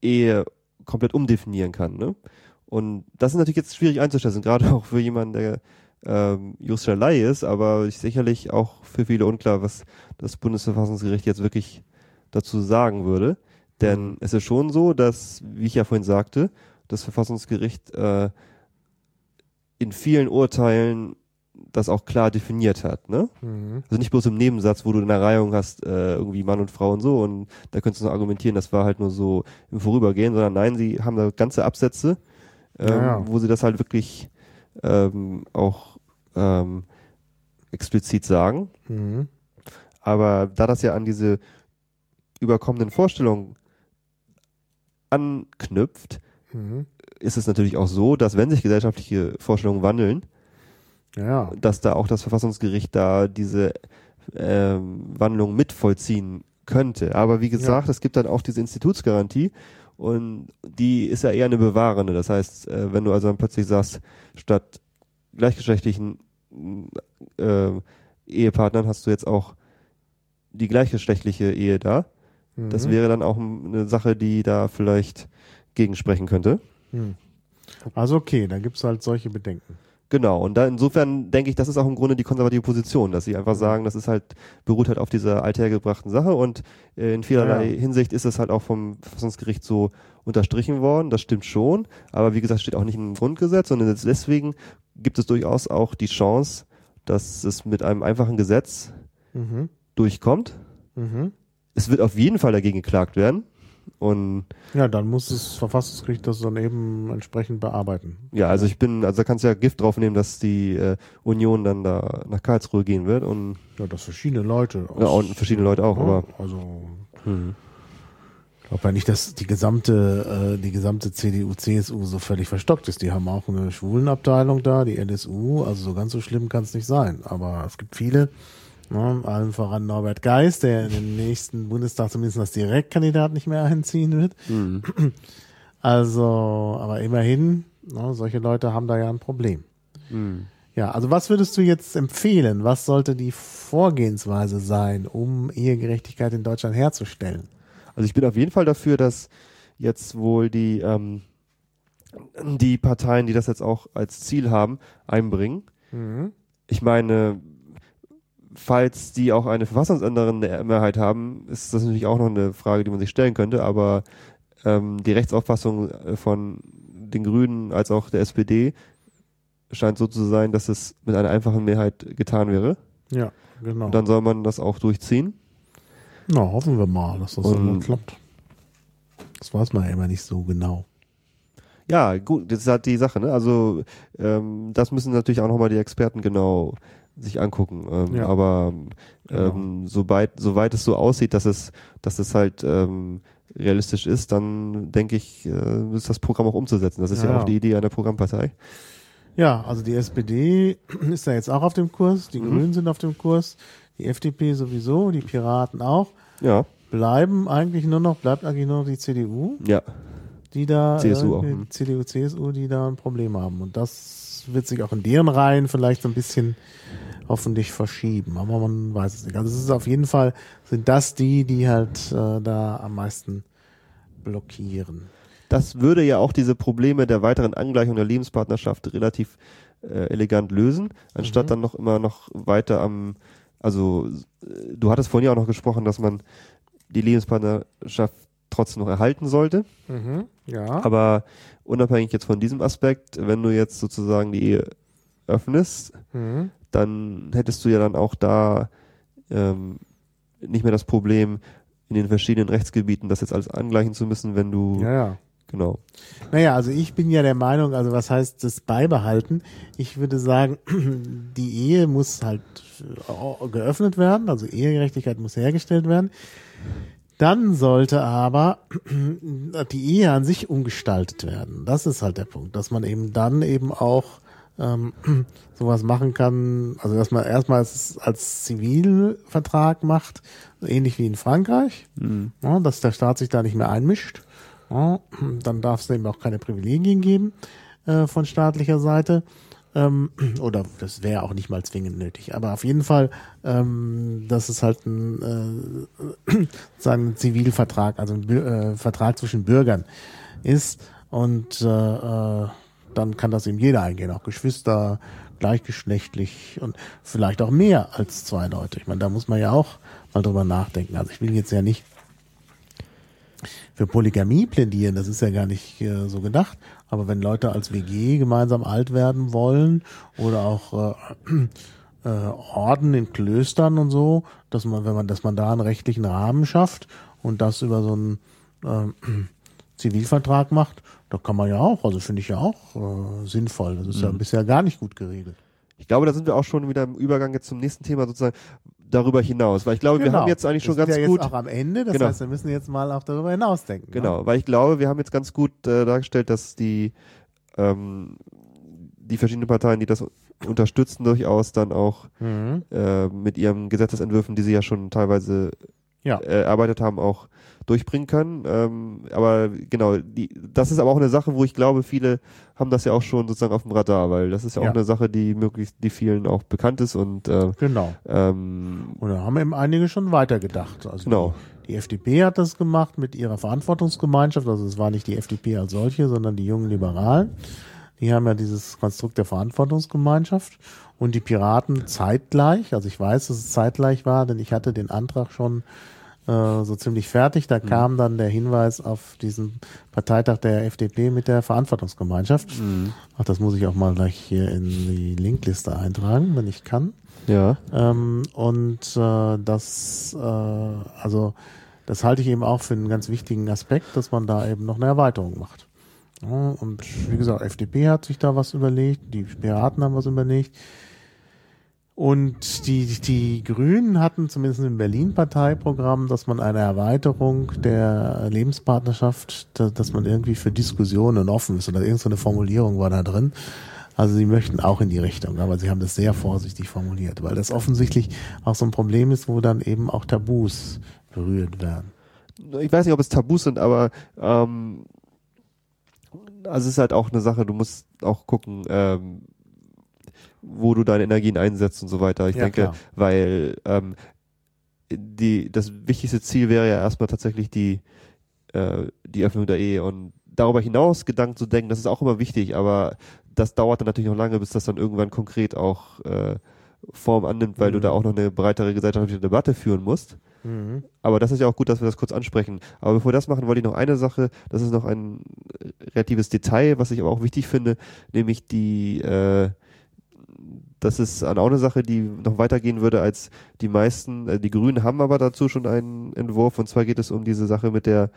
Ehe komplett umdefinieren kann. Ne? Und das ist natürlich jetzt schwierig einzuschätzen, gerade auch für jemanden, der ähm, Laie ist, aber sicherlich auch für viele unklar, was das Bundesverfassungsgericht jetzt wirklich dazu sagen würde. Denn mhm. es ist schon so, dass, wie ich ja vorhin sagte, das Verfassungsgericht äh, in vielen Urteilen das auch klar definiert hat. Ne? Mhm. Also nicht bloß im Nebensatz, wo du eine Reihung hast, äh, irgendwie Mann und Frau und so, und da könntest du noch argumentieren, das war halt nur so im Vorübergehen, sondern nein, sie haben da ganze Absätze, ähm, ja, ja. wo sie das halt wirklich ähm, auch ähm, explizit sagen. Mhm. Aber da das ja an diese überkommenen Vorstellungen anknüpft, mhm. ist es natürlich auch so, dass wenn sich gesellschaftliche Vorstellungen wandeln, ja. dass da auch das Verfassungsgericht da diese ähm, Wandlung mitvollziehen könnte. Aber wie gesagt, ja. es gibt dann auch diese Institutsgarantie und die ist ja eher eine bewahrende. Das heißt, äh, wenn du also dann plötzlich sagst, statt gleichgeschlechtlichen äh, Ehepartnern hast du jetzt auch die gleichgeschlechtliche Ehe da, das mhm. wäre dann auch eine Sache, die da vielleicht gegensprechen könnte. Mhm. Also okay, da gibt es halt solche Bedenken. Genau, und da insofern denke ich, das ist auch im Grunde die konservative Position, dass sie einfach mhm. sagen, das ist halt, beruht halt auf dieser althergebrachten Sache und äh, in vielerlei ja. Hinsicht ist es halt auch vom Verfassungsgericht so unterstrichen worden, das stimmt schon, aber wie gesagt, steht auch nicht im Grundgesetz, sondern deswegen gibt es durchaus auch die Chance, dass es mit einem einfachen Gesetz mhm. durchkommt. Mhm es wird auf jeden Fall dagegen geklagt werden. Und ja, dann muss das Verfassungsgericht das dann eben entsprechend bearbeiten. Ja, also ich bin, also da kannst du ja Gift drauf nehmen, dass die äh, Union dann da nach Karlsruhe gehen wird und ja, dass verschiedene Leute. Aus, ja, und verschiedene Leute auch, ja, aber also hm. ich glaube ja nicht, dass die gesamte äh, die gesamte CDU CSU so völlig verstockt ist. Die haben auch eine Schwulenabteilung da, die NSU. Also so ganz so schlimm kann es nicht sein. Aber es gibt viele Ne, allen voran Norbert Geis, der in den nächsten Bundestag zumindest als Direktkandidat nicht mehr einziehen wird. Mhm. Also, aber immerhin, ne, solche Leute haben da ja ein Problem. Mhm. Ja, also was würdest du jetzt empfehlen? Was sollte die Vorgehensweise sein, um Ehegerechtigkeit in Deutschland herzustellen? Also ich bin auf jeden Fall dafür, dass jetzt wohl die, ähm, die Parteien, die das jetzt auch als Ziel haben, einbringen. Mhm. Ich meine, falls die auch eine verfassungsänderende Mehrheit haben, ist das natürlich auch noch eine Frage, die man sich stellen könnte, aber ähm, die Rechtsauffassung äh, von den Grünen als auch der SPD scheint so zu sein, dass es mit einer einfachen Mehrheit getan wäre. Ja, genau. Und dann soll man das auch durchziehen. Na, hoffen wir mal, dass das so klappt. Das weiß man ja immer nicht so genau. Ja, gut, das ist halt die Sache, ne? Also ähm, das müssen natürlich auch nochmal die Experten genau sich angucken. Ähm, Ja. Aber Genau. ähm, sobald, soweit es so aussieht, dass es, dass es halt ähm, realistisch ist, dann denke ich, äh, ist das Programm auch umzusetzen. Das ist ja, Ja. auch die Idee einer Programmpartei. Ja, also die SPD ist da jetzt auch auf dem Kurs, die Mhm. Grünen sind auf dem Kurs, die FDP sowieso, die Piraten auch. Ja, Bleiben eigentlich nur noch, bleibt eigentlich nur noch die CDU, ja. die da, CSU irgendwie- auch, hm. CDU, CSU, die da ein Problem haben. Und das wird sich auch in deren Reihen vielleicht so ein bisschen hoffentlich verschieben. Aber man weiß es nicht. Also es ist auf jeden Fall, sind das die, die halt äh, da am meisten blockieren. Das würde ja auch diese Probleme der weiteren Angleichung der Lebenspartnerschaft relativ äh, elegant lösen, anstatt Mhm. dann noch immer noch weiter am, also äh, du hattest vorhin ja auch noch gesprochen, dass man die Lebenspartnerschaft trotzdem noch erhalten sollte, Ja. aber unabhängig jetzt von diesem Aspekt, wenn du jetzt sozusagen die Ehe öffnest, Mhm. dann hättest du ja dann auch da ähm, nicht mehr das Problem, in den verschiedenen Rechtsgebieten das jetzt alles angleichen zu müssen, wenn du, ja, ja. genau. Naja, also ich bin ja der Meinung, also was heißt das beibehalten? Ich würde sagen, die Ehe muss halt äh, geöffnet werden, also Ehegerechtigkeit muss hergestellt werden. Dann sollte aber die Ehe an sich umgestaltet werden. Das ist halt der Punkt, dass man eben dann eben auch ähm, sowas machen kann, also dass man erstmal es als Zivilvertrag macht, ähnlich wie in Frankreich, ja, dass der Staat sich da nicht mehr einmischt. Ja, dann darf es eben auch keine Privilegien geben äh, von staatlicher Seite. Ähm, oder das wäre auch nicht mal zwingend nötig. Aber auf jeden Fall, ähm, das ist halt ein, äh, ein Zivilvertrag, also ein äh, Vertrag zwischen Bürgern ist. Und äh, äh, dann kann das eben jeder eingehen, auch Geschwister, gleichgeschlechtlich und vielleicht auch mehr als zwei Leute. Ich meine, da muss man ja auch mal drüber nachdenken. Also ich will jetzt ja nicht für Polygamie plädieren, das ist ja gar nicht äh, so gedacht. Aber wenn Leute als WG gemeinsam alt werden wollen oder auch äh, äh, Orden in Klöstern und so, dass man, wenn man, dass man da einen rechtlichen Rahmen schafft und das über so einen äh, Zivilvertrag macht, da kann man ja auch, also finde ich ja auch äh, sinnvoll. Das ist ja bisher gar nicht gut geregelt. Ich glaube, da sind wir auch schon wieder im Übergang jetzt zum nächsten Thema sozusagen darüber hinaus, weil ich glaube, wir haben jetzt eigentlich schon Genau. ganz ja gut, jetzt auch am Ende, das Genau. heißt, wir müssen jetzt mal auch darüber hinausdenken. genau, weil ich glaube, wir haben jetzt ganz gut äh, dargestellt, dass die ähm, die verschiedenen Parteien, die das unterstützen, durchaus dann auch Ne? Mhm. äh, mit ihren Gesetzesentwürfen, die sie ja schon teilweise Ja. äh, erarbeitet haben, auch durchbringen können. Ähm, aber genau, die, das ist aber auch eine Sache, wo ich glaube, viele haben das ja auch schon sozusagen auf dem Radar, weil das ist ja auch Ja. eine Sache, die möglichst die vielen auch bekannt ist und äh, Genau. ähm, Und da haben eben einige schon weitergedacht. Also Genau. die, die FDP hat das gemacht mit ihrer Verantwortungsgemeinschaft. Also es war nicht die FDP als solche, sondern die jungen Liberalen. Die haben ja dieses Konstrukt der Verantwortungsgemeinschaft. Und die Piraten zeitgleich, also ich weiß, dass es zeitgleich war, denn ich hatte den Antrag schon äh, so ziemlich fertig. Da kam dann der Hinweis auf diesen Parteitag der FDP mit der Verantwortungsgemeinschaft. Ach, das muss ich auch mal gleich hier in die Linkliste eintragen, wenn ich kann. ja. Ähm, und äh, das, äh, also das halte ich eben auch für einen ganz wichtigen Aspekt, dass man da eben noch eine Erweiterung macht. Und wie gesagt, FDP hat sich da was überlegt, die Piraten haben was überlegt. Und die, die Grünen hatten zumindest im Berlin-Parteiprogramm, dass man eine Erweiterung der Lebenspartnerschaft, da- dass man irgendwie für Diskussionen offen ist oder irgendeine Formulierung war da drin. Also sie möchten auch in die Richtung, aber sie haben das sehr vorsichtig formuliert, weil das offensichtlich auch so ein Problem ist, wo dann eben auch Tabus berührt werden. ich weiß nicht, ob es Tabus sind, aber ähm, also es ist halt auch eine Sache, du musst auch gucken, ähm, wo du deine Energien einsetzt und so weiter. Ich Ja, denke, klar. weil ähm, die, das wichtigste Ziel wäre ja erstmal tatsächlich die, äh, die Öffnung der Ehe und darüber hinaus Gedanken zu denken, das ist auch immer wichtig, aber das dauert dann natürlich noch lange, bis das dann irgendwann konkret auch äh, Form annimmt, weil du Mhm. da auch noch eine breitere gesellschaftliche Debatte führen musst. Aber das ist ja auch gut, dass wir das kurz ansprechen. Aber bevor wir das machen, wollte ich noch eine Sache, das ist noch ein äh, relatives Detail, was ich aber auch wichtig finde, nämlich die, äh, das ist auch eine Sache, die noch weitergehen würde als die meisten, äh, die Grünen haben aber dazu schon einen Entwurf und zwar geht es um diese Sache mit der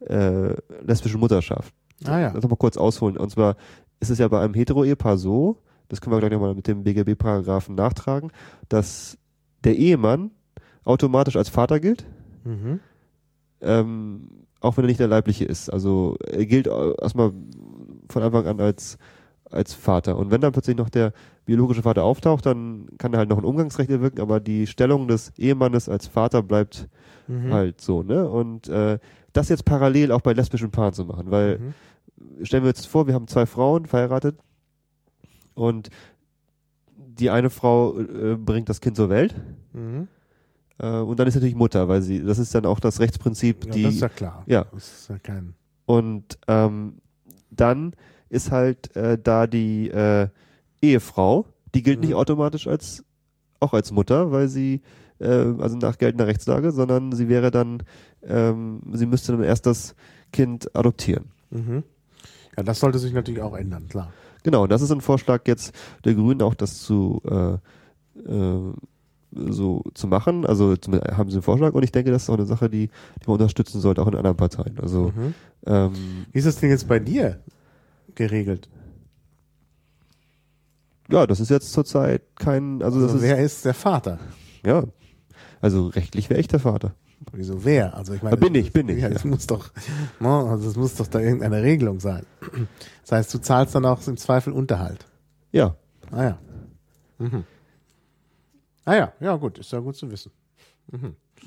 äh, lesbischen Mutterschaft. Ah ja. noch mal kurz ausholen. Und zwar ist es ja bei einem Hetero-Ehepaar so, das können wir gleich nochmal mit dem BGB-Paragraphen nachtragen, dass der Ehemann automatisch als Vater gilt, Mhm. ähm, auch wenn er nicht der leibliche ist. Also er gilt erstmal von Anfang an als, als Vater. Und wenn dann plötzlich noch der biologische Vater auftaucht, dann kann er halt noch ein Umgangsrecht erwirken, aber die Stellung des Ehemannes als Vater bleibt Mhm. halt so, ne? Und äh, das jetzt parallel auch bei lesbischen Paaren zu machen, weil Mhm. stellen wir uns vor, wir haben zwei Frauen verheiratet und die eine Frau äh, bringt das Kind zur Welt Mhm. Äh, und dann ist natürlich Mutter, weil sie, das ist dann auch das Rechtsprinzip, Ja, die das ist ja klar. ja. Das ist ja kein. und ähm, dann ist halt äh, da die äh, Ehefrau, die gilt Mhm. nicht automatisch als auch als Mutter, weil sie äh, also nach geltender Rechtslage, sondern sie wäre dann, ähm, sie müsste dann erst das Kind adoptieren. Mhm. Ja, das sollte sich natürlich auch ändern, klar. Genau, das ist ein Vorschlag jetzt der Grünen auch, das zu äh, äh, so zu machen. Also haben sie einen Vorschlag und ich denke, das ist auch eine Sache, die, die man unterstützen sollte, auch in anderen Parteien. Also Mhm. ähm, Wie ist das denn jetzt bei dir geregelt? ja, das ist jetzt zurzeit kein, also das Also ist wer ist der Vater? ja, also rechtlich wäre ich der Vater. Wieso wer? Also ich meine, Ja, bin ich, bin ich, Ja, das ja. muss doch, ne, also es muss doch da irgendeine Regelung sein. Das heißt, du zahlst dann auch im Zweifel Unterhalt. Ja, Ah ja. Mhm. Ah ja, ja gut, ist ja gut zu wissen.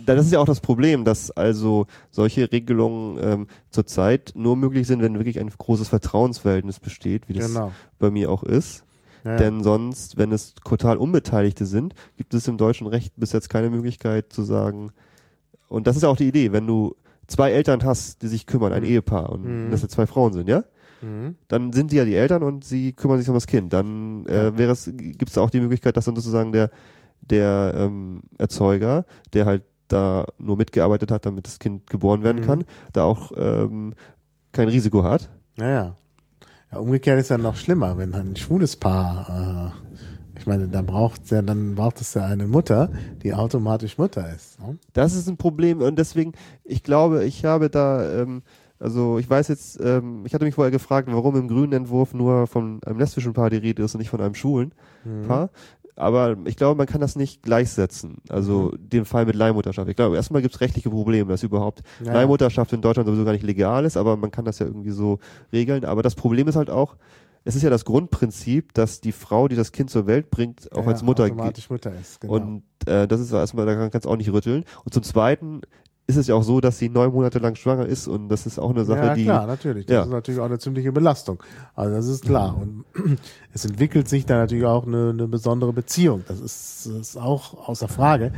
das ist ja auch das Problem, dass also solche Regelungen ähm, zurzeit nur möglich sind, wenn wirklich ein großes Vertrauensverhältnis besteht, wie das Genau. bei mir auch ist. Ja, ja. Denn sonst, wenn es total Unbeteiligte sind, gibt es im deutschen Recht bis jetzt keine Möglichkeit zu sagen, und das ist ja auch die Idee, wenn du zwei Eltern hast, die sich kümmern, ein Ehepaar, und Mhm. das jetzt zwei Frauen sind, ja? Mhm. Dann sind sie ja die Eltern und sie kümmern sich um das Kind. Dann äh, wäre es, gibt es auch die Möglichkeit, dass dann sozusagen der, der ähm, Erzeuger, der halt da nur mitgearbeitet hat, damit das Kind geboren werden Mhm. kann, da auch ähm, kein Risiko hat. Ja, ja. Ja, umgekehrt ist ja noch schlimmer, wenn ein schwules Paar, äh, ich meine, da braucht ja, dann braucht es ja eine Mutter, die automatisch Mutter ist. Ne? Das ist ein Problem und deswegen, ich glaube, ich habe da, ähm, also ich weiß jetzt, ähm, ich hatte mich vorher gefragt, warum im grünen Entwurf nur von einem lesbischen Paar die Rede ist und nicht von einem schwulen Mhm. Paar. Aber ich glaube, man kann das nicht gleichsetzen. Also Mhm. den Fall mit Leihmutterschaft. Ich glaube, erstmal gibt es rechtliche Probleme, dass überhaupt Ja, Leihmutterschaft in Deutschland sowieso gar nicht legal ist, aber man kann das ja irgendwie so regeln. Aber das Problem ist halt auch, es ist ja das Grundprinzip, dass die Frau, die das Kind zur Welt bringt, auch ja, als Mutter automatisch Mutter ist. Genau. Und äh, das ist erstmal, da kannst du auch nicht rütteln. Und zum Zweiten ist es ja auch so, dass sie neun Monate lang schwanger ist und das ist auch eine Sache, ja, die. klar, natürlich. Das ja. ist natürlich auch eine ziemliche Belastung. Also das ist klar. Und es entwickelt sich da natürlich auch eine, eine besondere Beziehung. Das ist, das ist auch außer Frage.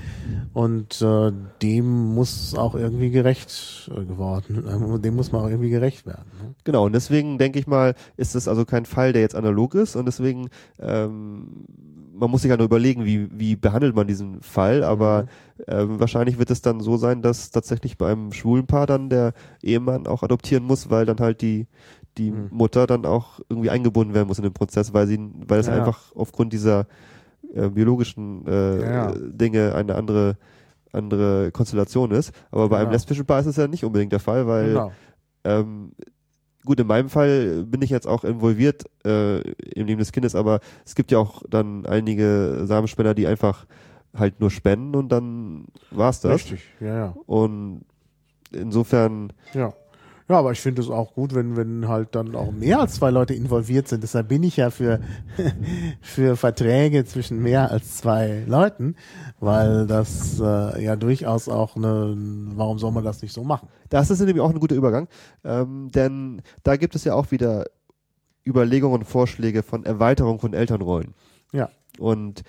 Und äh, dem muss auch irgendwie gerecht äh, geworden. äh, Dem muss man auch irgendwie gerecht werden. Ne? Genau, und deswegen denke ich mal, ist es also kein Fall, der jetzt analog ist und deswegen, ähm, man muss sich halt nur überlegen, wie, wie behandelt man diesen Fall, aber ähm, wahrscheinlich wird es dann so sein, dass tatsächlich bei einem schwulen Paar dann der Ehemann auch adoptieren muss, weil dann halt die, die Mhm. Mutter dann auch irgendwie eingebunden werden muss in den Prozess, weil sie, weil es Ja, ja. einfach aufgrund dieser äh, biologischen äh, Ja, ja. Dinge eine andere andere Konstellation ist. Aber bei einem Genau. lesbischen Paar ist es ja nicht unbedingt der Fall, weil Genau. ähm, gut, in meinem Fall bin ich jetzt auch involviert äh, im Leben des Kindes, aber es gibt ja auch dann einige Samenspender, die einfach halt nur spenden und dann war's das. Richtig, ja, ja. Und insofern, Ja. Ja, aber ich finde es auch gut, wenn, wenn halt dann auch mehr als zwei Leute involviert sind. Deshalb bin ich ja für, für Verträge zwischen mehr als zwei Leuten, weil das äh, ja durchaus auch eine, warum soll man das nicht so machen? das ist nämlich auch ein guter Übergang, ähm, denn da gibt es ja auch wieder Überlegungen und Vorschläge von Erweiterung von Elternrollen. Ja. Und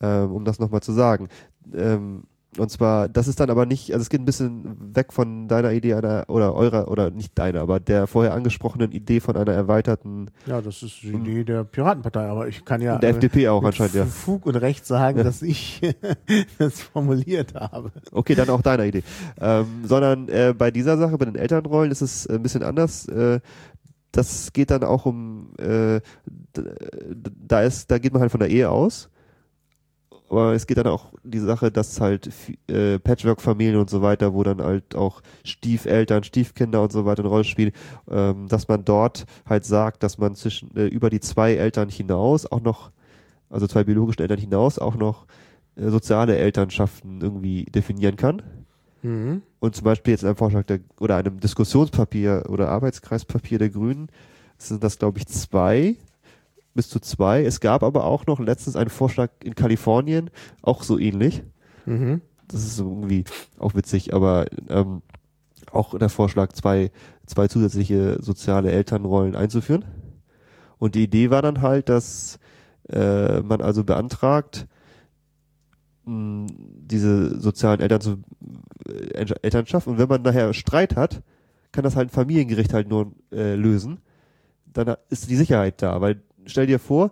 ähm, um das nochmal zu sagen, ähm, und zwar, das ist dann aber nicht, also es geht ein bisschen weg von deiner Idee einer, oder eurer, oder nicht deiner, aber der vorher angesprochenen Idee von einer erweiterten, Ja, das ist die Idee der Piratenpartei, aber ich kann ja der äh, FDP auch anscheinend, ja. Fug und Recht sagen, dass ich das formuliert habe. Okay, dann auch deiner Idee. Ähm, sondern äh, bei dieser Sache, bei den Elternrollen, ist es ein bisschen anders. Äh, das geht dann auch um, äh, d- da ist, da geht man halt von der Ehe aus. Aber es geht dann auch die Sache, dass halt äh, Patchwork-Familien und so weiter, wo dann halt auch Stiefeltern, Stiefkinder und so weiter eine Rolle spielen, ähm, dass man dort halt sagt, dass man zwischen äh, über die zwei Eltern hinaus auch noch, also zwei biologischen Eltern hinaus auch noch äh, soziale Elternschaften irgendwie definieren kann. Mhm. Und zum Beispiel jetzt einem Vorschlag der, oder einem Diskussionspapier oder Arbeitskreispapier der Grünen sind das, glaube ich, zwei bis zu zwei. Es gab aber auch noch letztens einen Vorschlag in Kalifornien, auch so ähnlich. Mhm. Das ist irgendwie auch witzig, aber ähm, auch der Vorschlag, zwei, zwei zusätzliche soziale Elternrollen einzuführen. Und die Idee war dann halt, dass äh, man also beantragt, mh, diese sozialen Eltern zu, äh, Elternschaft und wenn man nachher Streit hat, kann das halt ein Familiengericht halt nur äh, lösen. Dann ist die Sicherheit da, weil stell dir vor,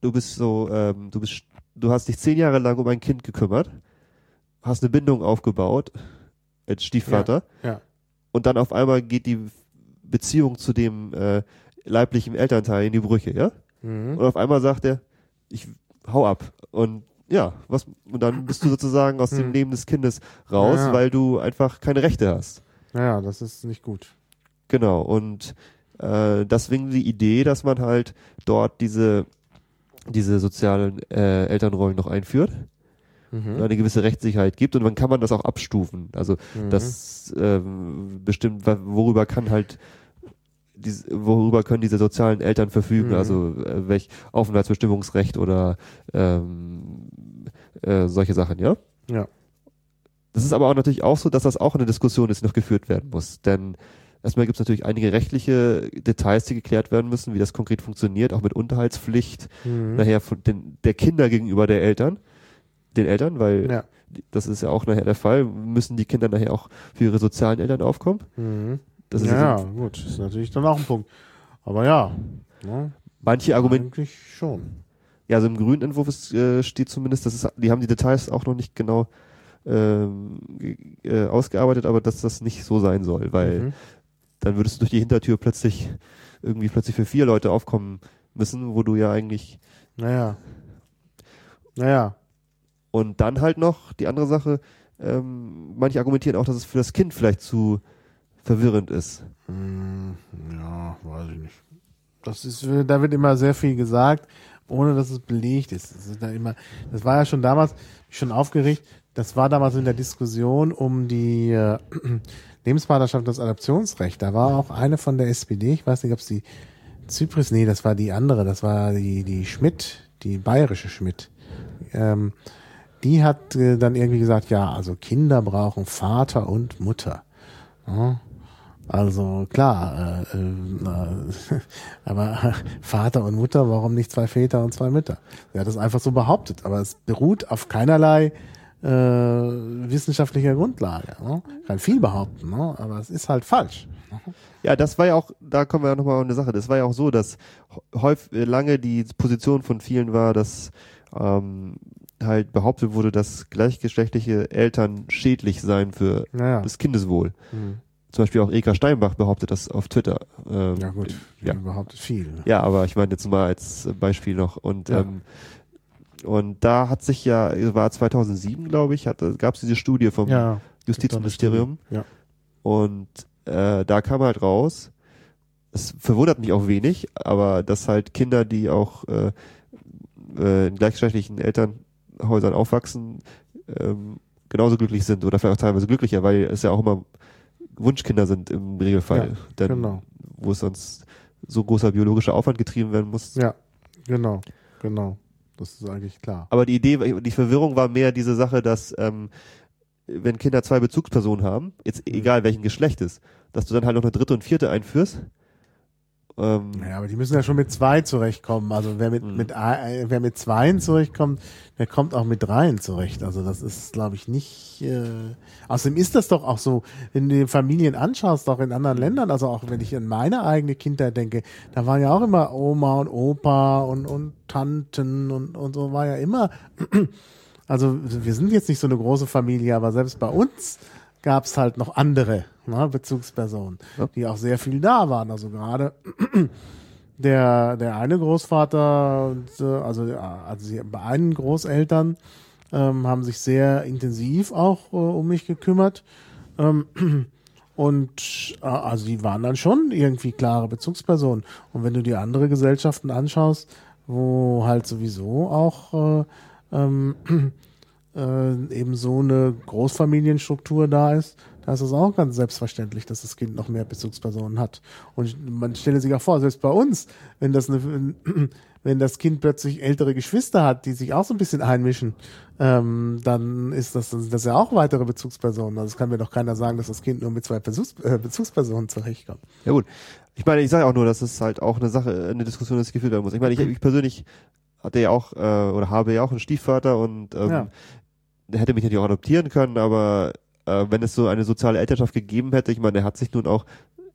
du bist so, ähm, du bist, du hast dich zehn Jahre lang um ein Kind gekümmert, hast eine Bindung aufgebaut als Stiefvater Ja, ja. und dann auf einmal geht die Beziehung zu dem äh, leiblichen Elternteil in die Brüche, ja? Mhm. Und auf einmal sagt er, ich hau ab und ja, was und dann bist du sozusagen aus dem Hm. Leben des Kindes raus, Ja. weil du einfach keine Rechte hast. Naja, das ist nicht gut. Genau, und äh, deswegen die Idee, dass man halt dort diese, diese sozialen äh, Elternrollen noch einführt, Mhm. eine gewisse Rechtssicherheit gibt und dann kann man das auch abstufen. Also Mhm. das ähm, bestimmt, worüber kann halt diese, worüber können diese sozialen Eltern verfügen, Mhm. also äh, welch Aufenthaltsbestimmungsrecht oder ähm, äh, solche Sachen, ja? Ja. Das ist aber auch natürlich auch so, dass das auch eine Diskussion ist, die noch geführt werden muss. Denn erstmal gibt es natürlich einige rechtliche Details, die geklärt werden müssen, wie das konkret funktioniert, auch mit Unterhaltspflicht, Mhm. nachher von den, der Kinder gegenüber der Eltern, den Eltern, weil Ja. das ist ja auch nachher der Fall, müssen die Kinder nachher auch für ihre sozialen Eltern aufkommen. Mhm. Das ist ja, also- gut, ist natürlich dann auch ein Punkt. Aber ja, ne, manche Argumente, eigentlich schon. ja, also im grünen Entwurf ist, äh, steht zumindest, das ist, die haben die Details auch noch nicht genau ähm, äh, ausgearbeitet, aber dass das nicht so sein soll, weil Mhm. Dann würdest du durch die Hintertür plötzlich irgendwie plötzlich für vier Leute aufkommen müssen, wo du ja eigentlich Naja. Naja. und dann halt noch die andere Sache, ähm, manche argumentieren auch, dass es für das Kind vielleicht zu verwirrend ist. Hm, ja, weiß ich nicht. Das ist, da wird immer sehr viel gesagt, ohne dass es belegt ist. Das, ist da immer, das war ja schon damals schon aufgeregt. Das war damals in der Diskussion um die äh, Lebenspartnerschaft und das Adoptionsrecht. Da war auch eine von der SPD, ich weiß nicht, ob es die Zypris, nee, das war die andere, das war die, die Schmidt, die bayerische Schmidt. Ähm, die hat äh, dann irgendwie gesagt, ja, also Kinder brauchen Vater und Mutter. Ja. Also klar, äh, äh, aber Vater und Mutter, warum nicht zwei Väter und zwei Mütter? Er hat das einfach so behauptet, aber es beruht auf keinerlei äh, wissenschaftlicher Grundlage. Ne? Kann viel behaupten, ne? aber es ist halt falsch. Ja, das war ja auch, da kommen wir ja nochmal auf eine Sache. Das war ja auch so, dass häufig lange die Position von vielen war, dass ähm, halt behauptet wurde, dass gleichgeschlechtliche Eltern schädlich seien für Naja. das Kindeswohl. Hm. Zum Beispiel auch Eka Steinbach behauptet das auf Twitter. Ähm, Ja gut, Ja. behauptet viel. ne? Ja, aber ich meine jetzt mal als Beispiel noch. Und, Ja. ähm, und da hat sich ja, war 2007, glaube ich, gab es diese Studie vom Ja, Justizministerium. Ja. Und äh, da kam halt raus, es verwundert mich auch wenig, aber dass halt Kinder, die auch äh, äh, in gleichgeschlechtlichen Elternhäusern aufwachsen, ähm, genauso glücklich sind oder vielleicht auch teilweise glücklicher, weil es ja auch immer Wunschkinder sind im Regelfall. Ja, Denn genau. wo es sonst so großer biologischer Aufwand getrieben werden muss. Ja, genau, genau. Das ist eigentlich klar. Aber die Idee, die Verwirrung war mehr diese Sache, dass ähm, wenn Kinder zwei Bezugspersonen haben, jetzt egal welchen Geschlechtes, dass du dann halt noch eine dritte und vierte einführst. Ähm, Ja, aber die müssen ja schon mit zwei zurechtkommen. Also wer mit, Mhm. mit, ein- wer mit zweien zurechtkommt, der kommt auch mit dreien zurecht. Also das ist, glaube ich, nicht. Äh, außerdem ist das doch auch so, wenn du die Familien anschaust, auch in anderen Ländern, also auch wenn ich an meine eigene Kindheit denke, da war ja auch immer Oma und Opa und, und Tanten und, und so war ja immer. Also wir sind jetzt nicht so eine große Familie, aber selbst bei uns gab es halt noch andere ne, Bezugspersonen, Ja. die auch sehr viel da waren. Also gerade der, der eine Großvater, und, äh, also, ja, also die beiden Großeltern, ähm, haben sich sehr intensiv auch äh, um mich gekümmert. Ähm, und äh, also die waren dann schon irgendwie klare Bezugspersonen. Und wenn du die andere Gesellschaften anschaust, wo halt sowieso auch äh, ähm, äh, eben so eine Großfamilienstruktur da ist, da ist es auch ganz selbstverständlich, dass das Kind noch mehr Bezugspersonen hat. Und man stelle sich auch vor, selbst bei uns, wenn das eine, wenn das Kind plötzlich ältere Geschwister hat, die sich auch so ein bisschen einmischen, ähm, dann ist das, das ja auch weitere Bezugspersonen. Also es kann mir doch keiner sagen, dass das Kind nur mit zwei Bezugs, äh, Bezugspersonen zurechtkommt. Ja gut. Ich meine, ich sage auch nur, dass es halt auch eine Sache, eine Diskussion ist geführt werden muss. Ich meine, ich, ich persönlich hatte ja auch äh, oder habe ja auch einen Stiefvater und ähm, ja. Hätte mich natürlich auch adoptieren können, aber äh, wenn es so eine soziale Elternschaft gegeben hätte, ich meine, der hat sich nun auch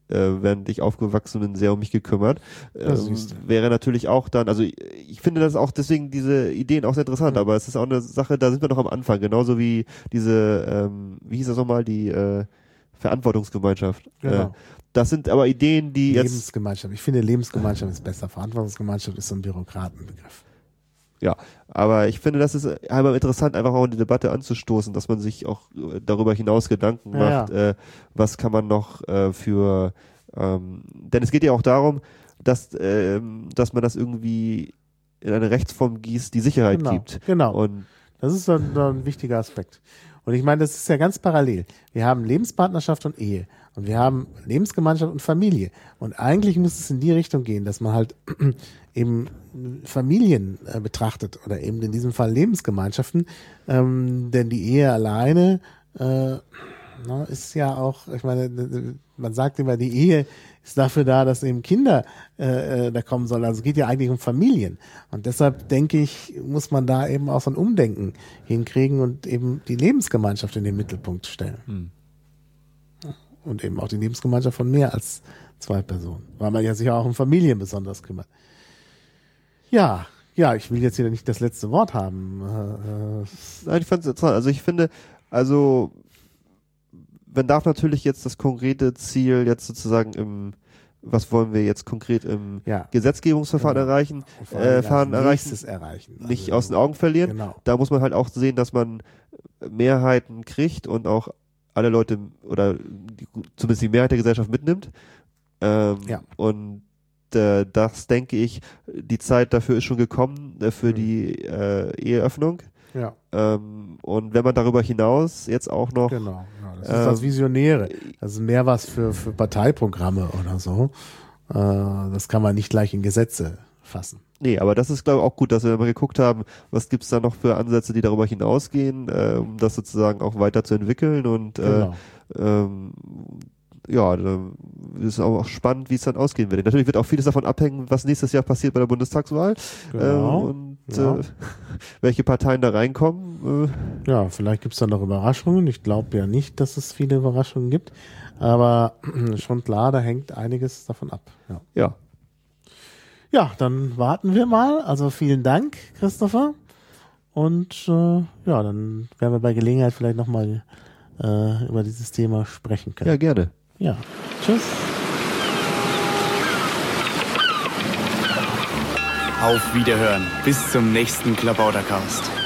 äh, während ich aufgewachsen bin, sehr um mich gekümmert. Ähm, wäre natürlich auch dann, also ich, ich finde das auch deswegen diese Ideen auch sehr interessant, ja. aber es ist auch eine Sache, da sind wir noch am Anfang, genauso wie diese, ähm, wie hieß das nochmal, die äh, Verantwortungsgemeinschaft. Genau. Äh, das sind aber Ideen, die Lebensgemeinschaft. jetzt. Lebensgemeinschaft. Ich finde Lebensgemeinschaft ist besser. Verantwortungsgemeinschaft ist so ein Bürokratenbegriff. Ja, aber ich finde, das ist einmal interessant, einfach auch in die Debatte anzustoßen, dass man sich auch äh, darüber hinaus Gedanken macht, ja. äh, was kann man noch äh, für, ähm, denn es geht ja auch darum, dass, äh, dass man das irgendwie in eine Rechtsform gießt, die Sicherheit genau, gibt. Genau. Und das ist ein, ein wichtiger Aspekt. Und ich meine, das ist ja ganz parallel. Wir haben Lebenspartnerschaft und Ehe. Und wir haben Lebensgemeinschaft und Familie. Und eigentlich muss es in die Richtung gehen, dass man halt eben Familien äh, betrachtet oder eben in diesem Fall Lebensgemeinschaften. Ähm, denn die Ehe alleine äh, na, ist ja auch, ich meine, man sagt immer, die Ehe ist dafür da, dass eben Kinder äh, äh, da kommen sollen. Also es geht ja eigentlich um Familien. Und deshalb denke ich, muss man da eben auch so ein Umdenken hinkriegen und eben die Lebensgemeinschaft in den Mittelpunkt stellen. Hm. Und eben auch die Lebensgemeinschaft von mehr als zwei Personen, weil man ja sich auch um Familien besonders kümmert. Ja, ja, ich will jetzt hier nicht das letzte Wort haben. Äh, Nein, ich fand es interessant. Also ich finde, also man darf natürlich jetzt das konkrete Ziel jetzt sozusagen im was wollen wir jetzt konkret im ja. Gesetzgebungsverfahren genau. erreichen, äh, Fahren erreichen, erreichen, nicht also, aus den Augen verlieren. Genau. Da muss man halt auch sehen, dass man Mehrheiten kriegt und auch alle Leute oder die, zumindest die Mehrheit der Gesellschaft mitnimmt. Ähm, ja. Und äh, das denke ich, die Zeit dafür ist schon gekommen, äh, für mhm. die äh, Eheöffnung. Ja. Ähm, und wenn man darüber hinaus jetzt auch noch. Genau, das ist das Visionäre. Das ist mehr was für, für Parteiprogramme oder so. Äh, das kann man nicht gleich in Gesetze fassen. Nee, aber das ist, glaube ich, auch gut, dass wir mal geguckt haben, was gibt's da noch für Ansätze, die darüber hinausgehen, äh, um das sozusagen auch weiterzuentwickeln und äh, genau. ähm, ja, ist auch spannend, wie es dann ausgehen wird. Natürlich wird auch vieles davon abhängen, was nächstes Jahr passiert bei der Bundestagswahl. Genau. Ähm, und ja. äh, welche Parteien da reinkommen. Äh. Ja, vielleicht gibt's da noch Überraschungen. Ich glaube ja nicht, dass es viele Überraschungen gibt. Aber schon klar, da hängt einiges davon ab. Ja. ja. Ja, dann warten wir mal. Also vielen Dank, Christopher. Und äh, ja, dann werden wir bei Gelegenheit vielleicht nochmal äh, über dieses Thema sprechen können. Ja, gerne. Ja. Tschüss. Auf Wiederhören. Bis zum nächsten Klabautercast.